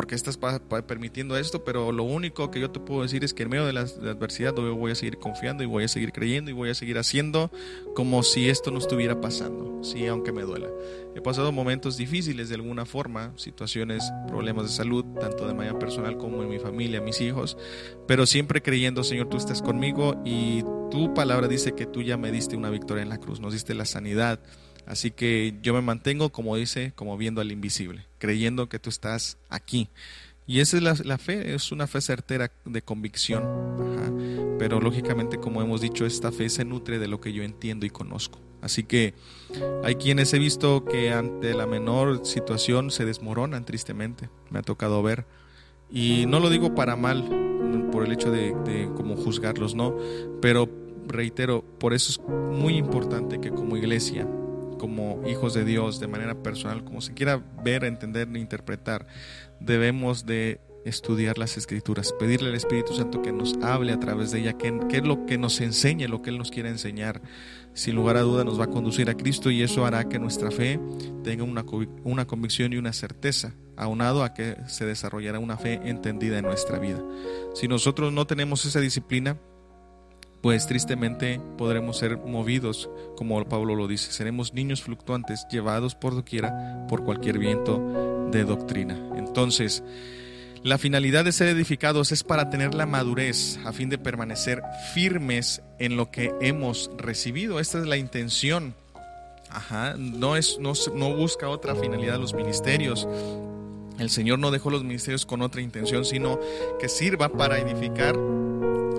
porque estás permitiendo esto, pero lo único que yo te puedo decir es que en medio de la, adversidad yo voy a seguir confiando y voy a seguir creyendo y voy a seguir haciendo como si esto no estuviera pasando, sí, aunque me duela. He pasado momentos difíciles de alguna forma, situaciones, problemas de salud, tanto de manera personal como en mi familia, mis hijos, pero siempre creyendo, Señor, tú estás conmigo y tu palabra dice que tú ya me diste una victoria en la cruz, nos diste la sanidad Así que yo me mantengo, como dice, como viendo al invisible, creyendo que tú estás aquí. Y esa es la, fe, es una fe certera de convicción. Pero lógicamente, como hemos dicho, esta fe se nutre de lo que yo entiendo y conozco. Así que hay quienes he visto que ante la menor situación se desmoronan tristemente. Me ha tocado ver. Y no lo digo para mal, por el hecho de, de como juzgarlos, no. Pero reitero, por eso es muy importante que como iglesia como hijos de Dios de manera personal, como se quiera ver, entender, interpretar, debemos de estudiar las escrituras, pedirle al Espíritu Santo que nos hable a través de ella, que, es lo que nos enseñe, lo que Él nos quiere enseñar. Sin lugar a duda nos va a conducir a Cristo y eso hará que nuestra fe tenga una, una convicción y una certeza, aunado a que se desarrollará una fe entendida en nuestra vida. Si nosotros no tenemos esa disciplina, pues tristemente podremos ser movidos, como Pablo lo dice, seremos niños fluctuantes llevados por doquiera por cualquier viento de doctrina. Entonces, la finalidad de ser edificados es para tener la madurez a fin de permanecer firmes en lo que hemos recibido. Esta es la intención. Ajá, no, es, no, no busca otra finalidad los ministerios. El Señor no dejó los ministerios con otra intención, sino que sirva para edificar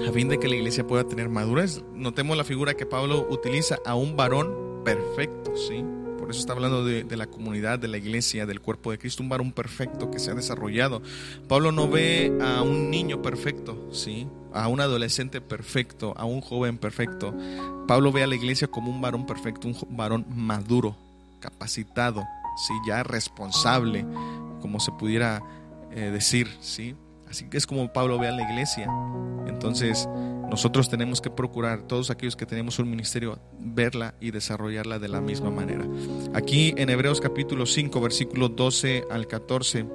a fin de que la iglesia pueda tener madurez. Notemos la figura que Pablo utiliza a un varón perfecto, ¿sí? Por eso está hablando de, la comunidad, de la iglesia, del cuerpo de Cristo, un varón perfecto que se ha desarrollado. Pablo no ve a un niño perfecto, ¿sí? A un adolescente perfecto, a un joven perfecto. Pablo ve a la iglesia como un varón perfecto, un varón maduro, capacitado, ¿sí? Ya responsable, como se pudiera eh, decir, ¿sí? Así que es como Pablo ve a la iglesia. Entonces, nosotros tenemos que procurar, todos aquellos que tenemos un ministerio, verla y desarrollarla de la misma manera. Aquí en Hebreos capítulo 5, versículo 12 al 14,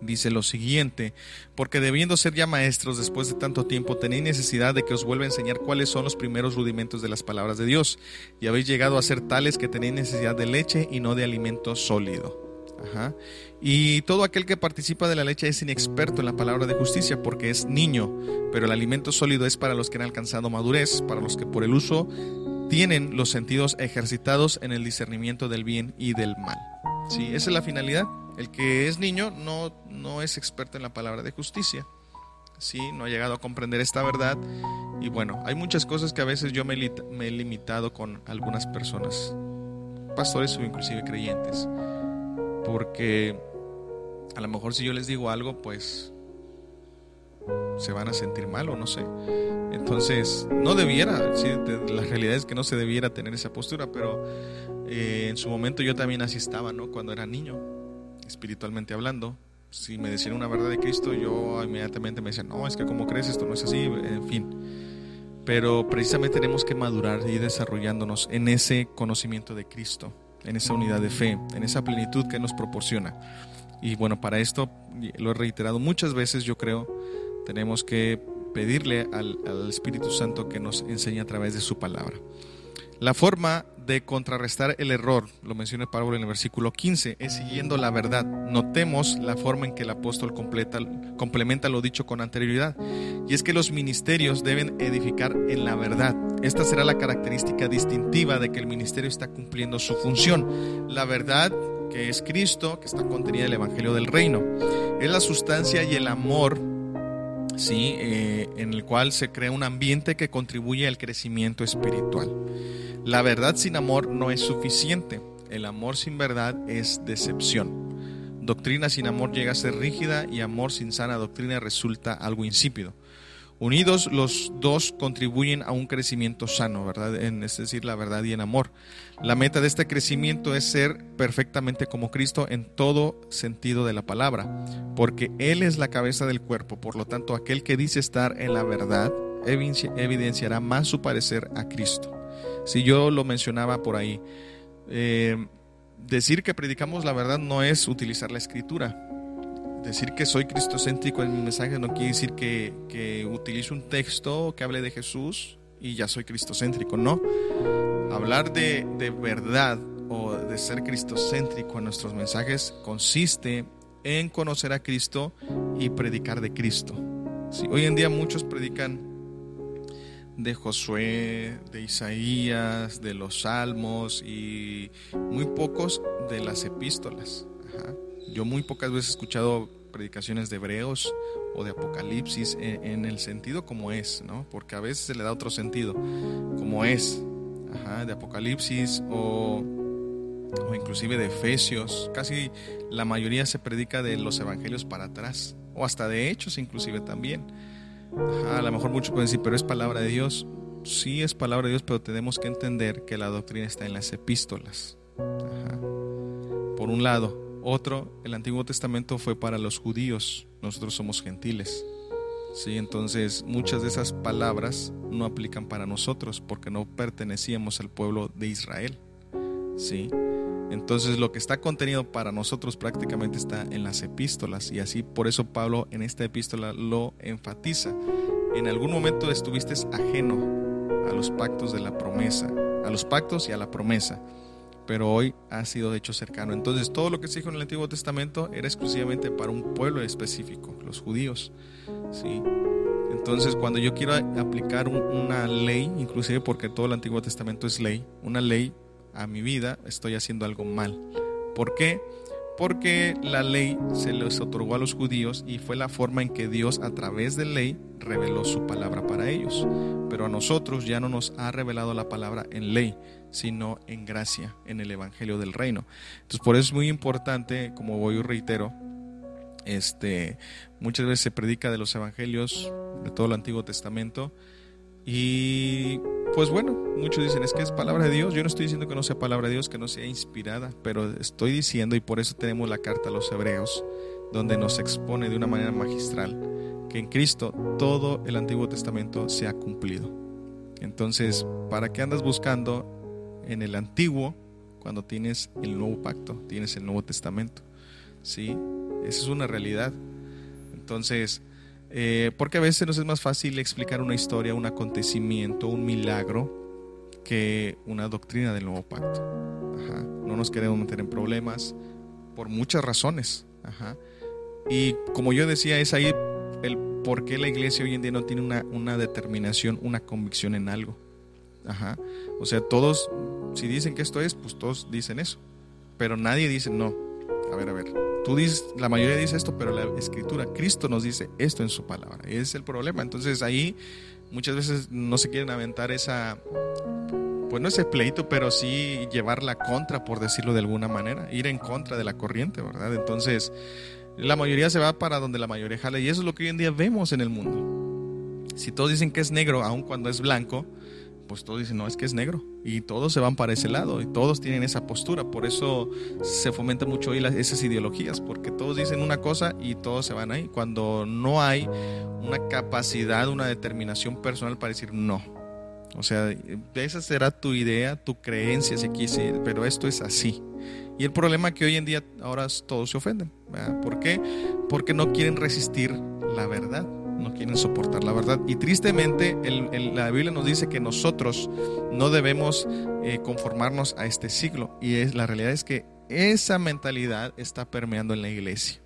dice lo siguiente, porque debiendo ser ya maestros después de tanto tiempo, tenéis necesidad de que os vuelva a enseñar cuáles son los primeros rudimentos de las palabras de Dios, y habéis llegado a ser tales que tenéis necesidad de leche y no de alimento sólido. Y todo aquel que participa de la leche es inexperto en la palabra de justicia porque es niño, pero el alimento sólido es para los que han alcanzado madurez, para los que por el uso tienen los sentidos ejercitados en el discernimiento del bien y del mal. Sí, esa es la finalidad. El que es niño no, no es experto en la palabra de justicia. Sí, no ha llegado a comprender esta verdad. Y bueno, hay muchas cosas que a veces yo me he limitado con algunas personas, pastores o inclusive creyentes porque a lo mejor si yo les digo algo, pues se van a sentir mal o no sé. Entonces, no debiera, la realidad es que no se debiera tener esa postura, pero Eh, en su momento yo también así estaba, ¿no? Cuando era niño, espiritualmente hablando. Si me decían una verdad de Cristo, yo inmediatamente me decían, no, es que como crees, esto no es así, en fin. Pero precisamente tenemos que madurar y desarrollándonos en ese conocimiento de Cristo, en esa unidad de fe, en esa plenitud que nos proporciona. Y bueno, para esto, lo he reiterado muchas veces, yo creo, tenemos que pedirle al, Espíritu Santo que nos enseñe a través de su palabra. La forma de contrarrestar el error, lo menciona Pablo en el versículo 15, es siguiendo la verdad. Notemos la forma en que el apóstol completa, complementa lo dicho con anterioridad. Y es que los ministerios deben edificar en la verdad. Esta será la característica distintiva de que el ministerio está cumpliendo su función. La verdad que es Cristo, que está contenida en el Evangelio del Reino. Es la sustancia y el amor, ¿sí? Eh, en el cual se crea un ambiente que contribuye al crecimiento espiritual. La verdad sin amor no es suficiente. El amor sin verdad es decepción. Doctrina sin amor llega a ser rígida y amor sin sana doctrina resulta algo insípido. Unidos los dos contribuyen a un crecimiento sano, ¿verdad? En, es decir, la verdad y el amor. La meta de este crecimiento es ser perfectamente como Cristo en todo sentido de la palabra, porque Él es la cabeza del cuerpo, por lo tanto aquel que dice estar en la verdad evidenciará más su parecer a Cristo. Si yo lo mencionaba por ahí, eh, decir que predicamos la verdad no es utilizar la escritura, decir que soy cristocéntrico en mi mensaje no quiere decir que, que utilice un texto que hable de Jesús y ya soy cristocéntrico, no. Hablar de, de verdad o de ser cristocéntrico en nuestros mensajes consiste en conocer a Cristo y predicar de Cristo. Hoy en día muchos predican de Josué, de Isaías, de los salmos y muy pocos de las epístolas. Yo muy pocas veces he escuchado predicaciones de Hebreos o de Apocalipsis en, el sentido como es, ¿no? Porque a veces se le da otro sentido, como es, de Apocalipsis o, o inclusive de Efesios. Casi la mayoría se predica de los evangelios para atrás, o hasta de Hechos inclusive también. a lo mejor muchos pueden decir, pero es palabra de Dios. Sí es palabra de Dios, pero tenemos que entender que la doctrina está en las epístolas. Por un lado, otro, el Antiguo Testamento fue para los judíos, nosotros somos gentiles. Sí, entonces muchas de esas palabras no aplican para nosotros porque no pertenecíamos al pueblo de Israel. Sí. Entonces lo que está contenido para nosotros prácticamente está en las epístolas y así por eso Pablo en esta epístola lo enfatiza. En algún momento estuviste ajeno a los pactos de la promesa, a los pactos y a la promesa pero hoy ha sido hecho cercano. Entonces todo lo que se dijo en el Antiguo Testamento era exclusivamente para un pueblo específico, los judíos. ¿sí? Entonces cuando yo quiero aplicar una ley, inclusive porque todo el Antiguo Testamento es ley, una ley a mi vida, estoy haciendo algo mal. ¿Por qué? Porque la ley se les otorgó a los judíos y fue la forma en que Dios a través de ley reveló su palabra para ellos. Pero a nosotros ya no nos ha revelado la palabra en ley, sino en gracia, en el Evangelio del Reino. Entonces, por eso es muy importante, como voy reitero, este, muchas veces se predica de los Evangelios de todo el Antiguo Testamento y pues bueno, muchos dicen es que es palabra de Dios. Yo no estoy diciendo que no sea palabra de Dios, que no sea inspirada, pero estoy diciendo y por eso tenemos la carta a los Hebreos, donde nos expone de una manera magistral que en Cristo todo el Antiguo Testamento se ha cumplido. Entonces, ¿para qué andas buscando en el antiguo cuando tienes el nuevo pacto, tienes el Nuevo Testamento. ¿Sí? Esa es una realidad. Entonces, eh, porque a veces nos es más fácil explicar una historia, un acontecimiento, un milagro, que una doctrina del nuevo pacto. No nos queremos meter en problemas por muchas razones. Y como yo decía, es ahí el por qué la iglesia hoy en día no tiene una, una determinación, una convicción en algo. Ajá. O sea, todos, si dicen que esto es, pues todos dicen eso. Pero nadie dice no. A ver, a ver. Tú dices, la mayoría dice esto, pero la escritura, Cristo nos dice esto en su palabra. Ese es el problema. Entonces ahí muchas veces no se quieren aventar esa, pues no ese pleito, pero sí llevar la contra, por decirlo de alguna manera. Ir en contra de la corriente, ¿verdad? Entonces la mayoría se va para donde la mayoría jala. Y eso es lo que hoy en día vemos en el mundo. Si todos dicen que es negro, aun cuando es blanco, pues todos dicen, no, es que es negro. Y todos se van para ese lado y todos tienen esa postura. Por eso se fomenta mucho hoy esas ideologías, porque todos dicen una cosa y todos se van ahí. Cuando no hay una capacidad, una determinación personal para decir no. O sea, esa será tu idea, tu creencia, si quise, pero esto es así. Y el problema es que hoy en día ahora todos se ofenden. ¿Por qué? Porque no quieren resistir la verdad no quieren soportar la verdad. Y tristemente la Biblia nos dice que nosotros no debemos eh, conformarnos a este siglo. Y es, la realidad es que esa mentalidad está permeando en la iglesia.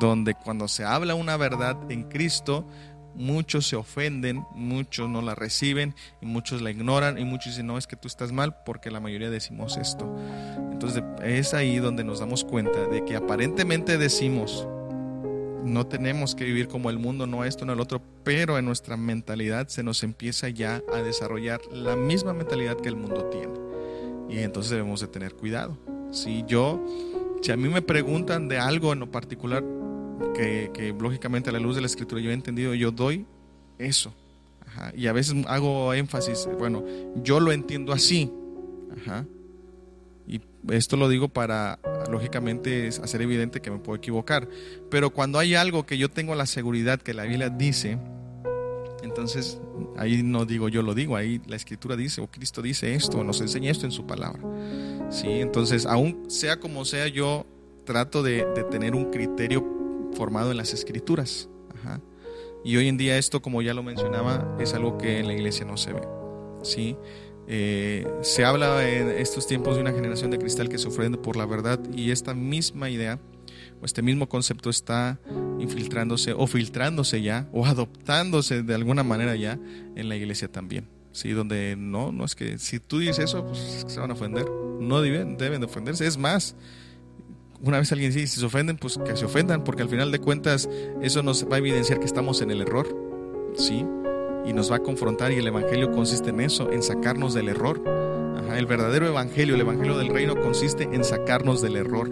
Donde cuando se habla una verdad en Cristo, muchos se ofenden, muchos no la reciben y muchos la ignoran y muchos dicen, no, es que tú estás mal porque la mayoría decimos esto. Entonces es ahí donde nos damos cuenta de que aparentemente decimos no tenemos que vivir como el mundo, no esto, no el otro, pero en nuestra mentalidad se nos empieza ya a desarrollar la misma mentalidad que el mundo tiene. Y entonces debemos de tener cuidado. Si yo, si a mí me preguntan de algo en lo particular, que, lógicamente a la luz de la escritura yo he entendido, yo doy eso. Y a veces hago énfasis, bueno, yo lo entiendo así. Ajá. Y esto lo digo para, lógicamente, hacer evidente que me puedo equivocar. Pero cuando hay algo que yo tengo la seguridad que la Biblia dice, entonces ahí no digo yo lo digo, ahí la escritura dice, o Cristo dice esto, nos enseña esto en su palabra. ¿Sí? Entonces, aún sea como sea, yo trato de, tener un criterio formado en las escrituras. Y hoy en día esto, como ya lo mencionaba, es algo que en la iglesia no se ve. ¿sí? Eh, se habla en estos tiempos de una generación de cristal que se ofrende por la verdad y esta misma idea o este mismo concepto está infiltrándose o filtrándose ya o adoptándose de alguna manera ya en la iglesia también. Sí, donde no, no es que si tú dices eso, pues se van a ofender. No deben, deben de ofenderse. Es más, una vez alguien dice, si se ofenden, pues que se ofendan, porque al final de cuentas eso nos va a evidenciar que estamos en el error. Sí, y nos va a confrontar y el Evangelio consiste en eso, en sacarnos del error. el verdadero Evangelio, el Evangelio del Reino consiste en sacarnos del error.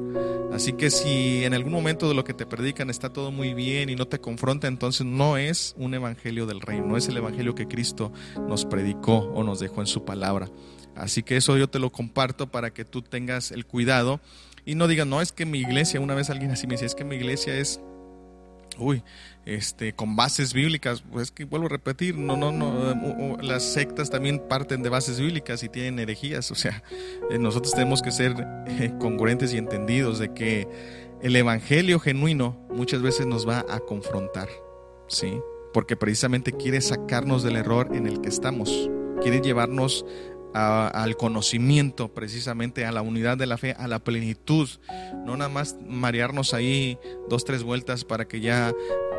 Así que si en algún momento de lo que te predican está todo muy bien y no te confronta, entonces no es un Evangelio del Reino, no es el Evangelio que Cristo nos predicó o nos dejó en su palabra. Así que eso yo te lo comparto para que tú tengas el cuidado y no digas, no, es que mi iglesia, una vez alguien así me decía, es que mi iglesia es uy, este, con bases bíblicas, pues que vuelvo a repetir, no, no, no, las sectas también parten de bases bíblicas y tienen herejías, o sea, eh, nosotros tenemos que ser eh, congruentes y entendidos de que el evangelio genuino muchas veces nos va a confrontar, ¿sí? Porque precisamente quiere sacarnos del error en el que estamos, quiere llevarnos al conocimiento, precisamente a la unidad de la fe, a la plenitud. No nada más marearnos ahí dos, tres vueltas para que ya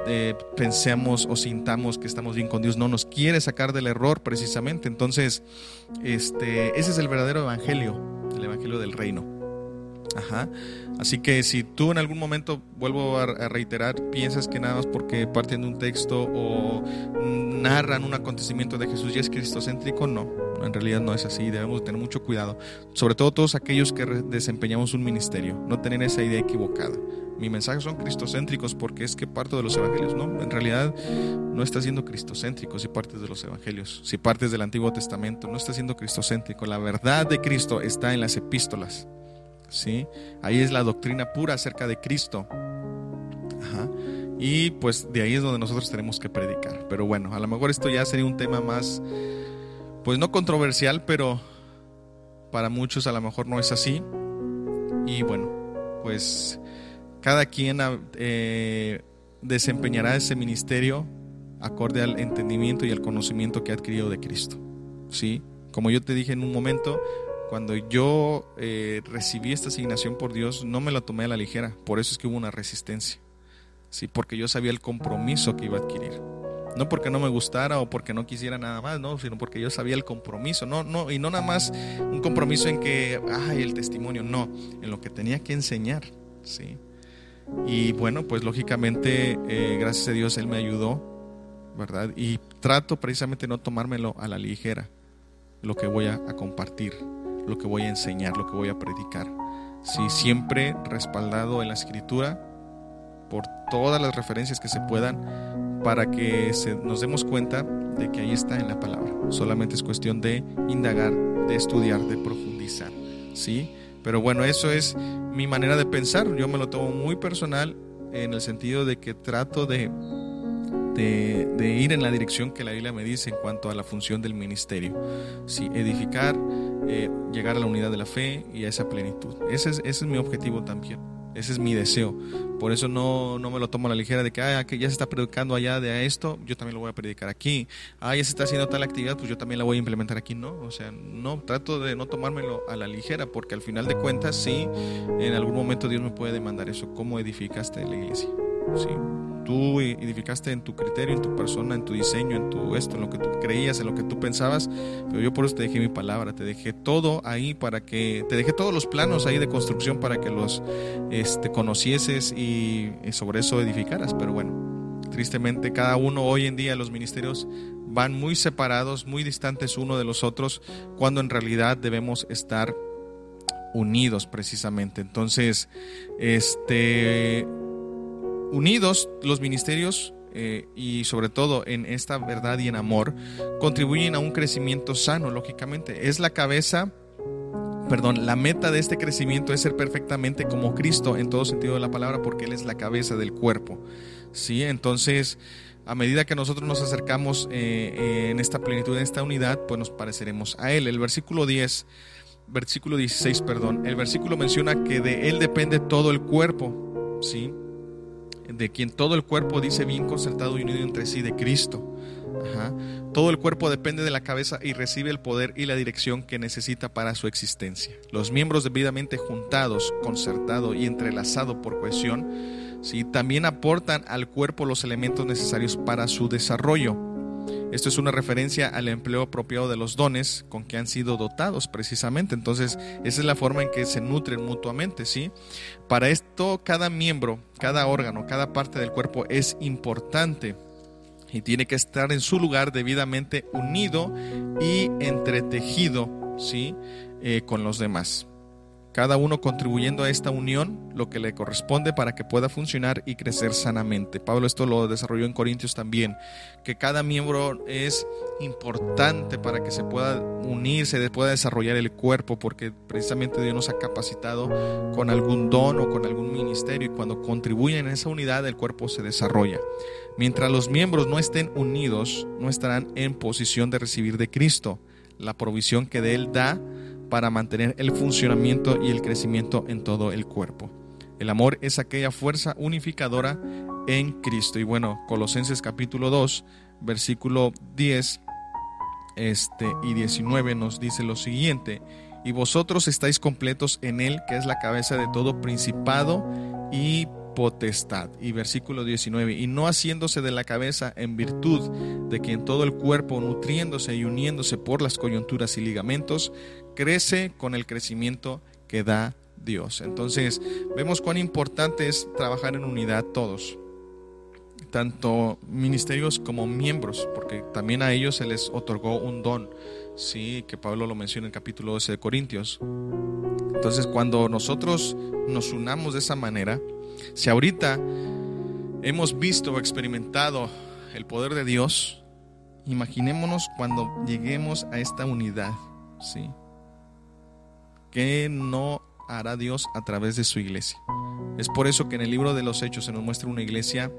eh, pensemos o sintamos que estamos bien con Dios. No, nos quiere sacar del error precisamente. Entonces, este, ese es el verdadero evangelio, el evangelio del reino. Ajá. Así que si tú en algún momento, vuelvo a, reiterar, piensas que nada más porque parten de un texto o narran un acontecimiento de Jesús ya es cristocéntrico, no, en realidad no es así, debemos tener mucho cuidado, sobre todo todos aquellos que desempeñamos un ministerio, no tener esa idea equivocada. Mi mensaje son cristocéntricos porque es que parto de los evangelios, no, en realidad no está siendo cristocéntrico si partes de los evangelios, si partes del Antiguo Testamento, no está siendo cristocéntrico, la verdad de Cristo está en las epístolas. ¿Sí? Ahí es la doctrina pura acerca de Cristo. Y pues de ahí es donde nosotros tenemos que predicar. Pero bueno, a lo mejor esto ya sería un tema más, pues no controversial, pero para muchos a lo mejor no es así. Y bueno, pues cada quien eh, desempeñará ese ministerio acorde al entendimiento y al conocimiento que ha adquirido de Cristo. ¿Sí? Como yo te dije en un momento, cuando yo eh, recibí esta asignación por Dios, no me la tomé a la ligera. Por eso es que hubo una resistencia. Sí, porque yo sabía el compromiso que iba a adquirir. No porque no me gustara o porque no quisiera nada más, no, sino porque yo sabía el compromiso. No, no, y no nada más un compromiso en que, ay, el testimonio, no, en lo que tenía que enseñar. Sí. Y bueno, pues lógicamente, eh, gracias a Dios, Él me ayudó, ¿verdad? Y trato precisamente no tomármelo a la ligera, lo que voy a compartir lo que voy a enseñar, lo que voy a predicar. Sí, siempre respaldado en la escritura por todas las referencias que se puedan para que se, nos demos cuenta de que ahí está en la palabra. Solamente es cuestión de indagar, de estudiar, de profundizar. ¿sí? Pero bueno, eso es mi manera de pensar. Yo me lo tomo muy personal en el sentido de que trato de, de, ir en la dirección que la Biblia me dice en cuanto a la función del ministerio. Sí, edificar, eh, llegar a la unidad de la fe y a esa plenitud. Ese es, ese es mi objetivo también. Ese es mi deseo. Por eso no, no me lo tomo a la ligera de que, ah, ya se está predicando allá de esto, yo también lo voy a predicar aquí. Ah, ya se está haciendo tal actividad, pues yo también la voy a implementar aquí. No, o sea, no, trato de no tomármelo a la ligera, porque al final de cuentas, sí, en algún momento Dios me puede demandar eso. ¿Cómo edificaste la iglesia? Tú edificaste en tu criterio, en tu persona, en tu diseño, en tu esto, en lo que tú creías, en lo que tú pensabas, pero yo por eso te dejé mi palabra, te dejé todo ahí para que, te dejé todos los planos ahí de construcción para que los este, conocieses y, sobre eso edificaras, pero bueno, tristemente cada uno hoy en día los ministerios van muy separados, muy distantes uno de los otros, cuando en realidad debemos estar unidos precisamente. Entonces, este Unidos, los ministerios eh, y sobre todo en esta verdad y en amor contribuyen a un crecimiento sano, lógicamente. Es la cabeza, perdón, la meta de este crecimiento es ser perfectamente como Cristo en todo sentido de la palabra porque Él es la cabeza del cuerpo. ¿sí? Entonces, a medida que nosotros nos acercamos eh, en esta plenitud, en esta unidad, pues nos pareceremos a Él. El versículo 10, versículo 16, perdón, el versículo menciona que de Él depende todo el cuerpo. ¿sí? De quien todo el cuerpo dice bien concertado y unido entre sí, de Cristo. Todo el cuerpo depende de la cabeza y recibe el poder y la dirección que necesita para su existencia. Los miembros debidamente juntados, concertado y entrelazado por cohesión, también aportan al cuerpo los elementos necesarios para su desarrollo. Esto es una referencia al empleo apropiado de los dones con que han sido dotados precisamente. Entonces, esa es la forma en que se nutren mutuamente, ¿sí? Para esto, cada miembro, cada órgano, cada parte del cuerpo es importante y tiene que estar en su lugar debidamente unido y entretejido, ¿sí? Eh, con los demás cada uno contribuyendo a esta unión lo que le corresponde para que pueda funcionar y crecer sanamente. Pablo esto lo desarrolló en Corintios también, que cada miembro es importante para que se pueda unir, se pueda desarrollar el cuerpo, porque precisamente Dios nos ha capacitado con algún don o con algún ministerio y cuando contribuyen en esa unidad el cuerpo se desarrolla. Mientras los miembros no estén unidos, no estarán en posición de recibir de Cristo la provisión que de Él da para mantener el funcionamiento y el crecimiento en todo el cuerpo. El amor es aquella fuerza unificadora en Cristo. Y bueno, Colosenses capítulo 2, versículo 10 este, y 19 nos dice lo siguiente, y vosotros estáis completos en Él, que es la cabeza de todo principado y potestad. Y versículo 19, y no haciéndose de la cabeza en virtud de que en todo el cuerpo, nutriéndose y uniéndose por las coyunturas y ligamentos, crece con el crecimiento que da Dios. Entonces, vemos cuán importante es trabajar en unidad todos, tanto ministerios como miembros, porque también a ellos se les otorgó un don, sí, que Pablo lo menciona en el capítulo 12 de Corintios. Entonces, cuando nosotros nos unamos de esa manera, si ahorita hemos visto o experimentado el poder de Dios, imaginémonos cuando lleguemos a esta unidad, ¿sí? ¿Qué no hará Dios a través de su iglesia? Es por eso que en el libro de los Hechos se nos muestra una iglesia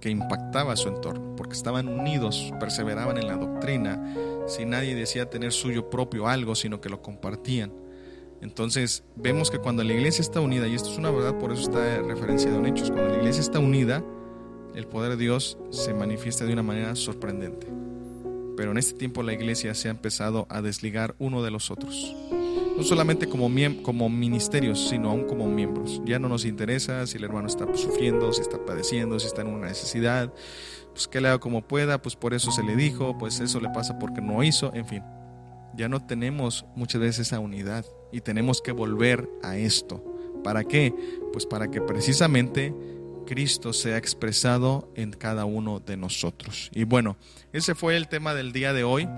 que impactaba su entorno, porque estaban unidos, perseveraban en la doctrina, si nadie decía tener suyo propio algo, sino que lo compartían. Entonces vemos que cuando la iglesia está unida, y esto es una verdad, por eso está referenciado en Hechos, cuando la iglesia está unida, el poder de Dios se manifiesta de una manera sorprendente. Pero en este tiempo la iglesia se ha empezado a desligar uno de los otros. No solamente como, como ministerios, sino aún como miembros. Ya no nos interesa si el hermano está sufriendo, si está padeciendo, si está en una necesidad. Pues que le haga como pueda, pues por eso se le dijo, pues eso le pasa porque no hizo, en fin. Ya no tenemos muchas veces esa unidad y tenemos que volver a esto. ¿Para qué? Pues para que precisamente Cristo sea expresado en cada uno de nosotros. Y bueno, ese fue el tema del día de hoy.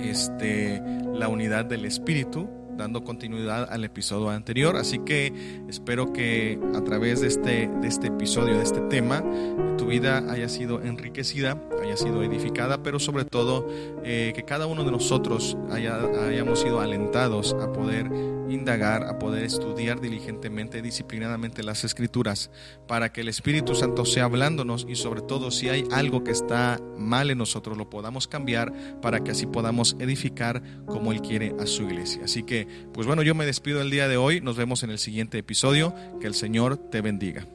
Este, la unidad del espíritu, dando continuidad al episodio anterior. Así que espero que a través de este, de este episodio, de este tema, tu vida haya sido enriquecida, haya sido edificada, pero sobre todo eh, que cada uno de nosotros haya, hayamos sido alentados a poder indagar, a poder estudiar diligentemente, disciplinadamente las escrituras, para que el Espíritu Santo sea hablándonos y sobre todo si hay algo que está mal en nosotros, lo podamos cambiar para que así podamos edificar como Él quiere a su iglesia. Así que, pues bueno, yo me despido el día de hoy, nos vemos en el siguiente episodio, que el Señor te bendiga.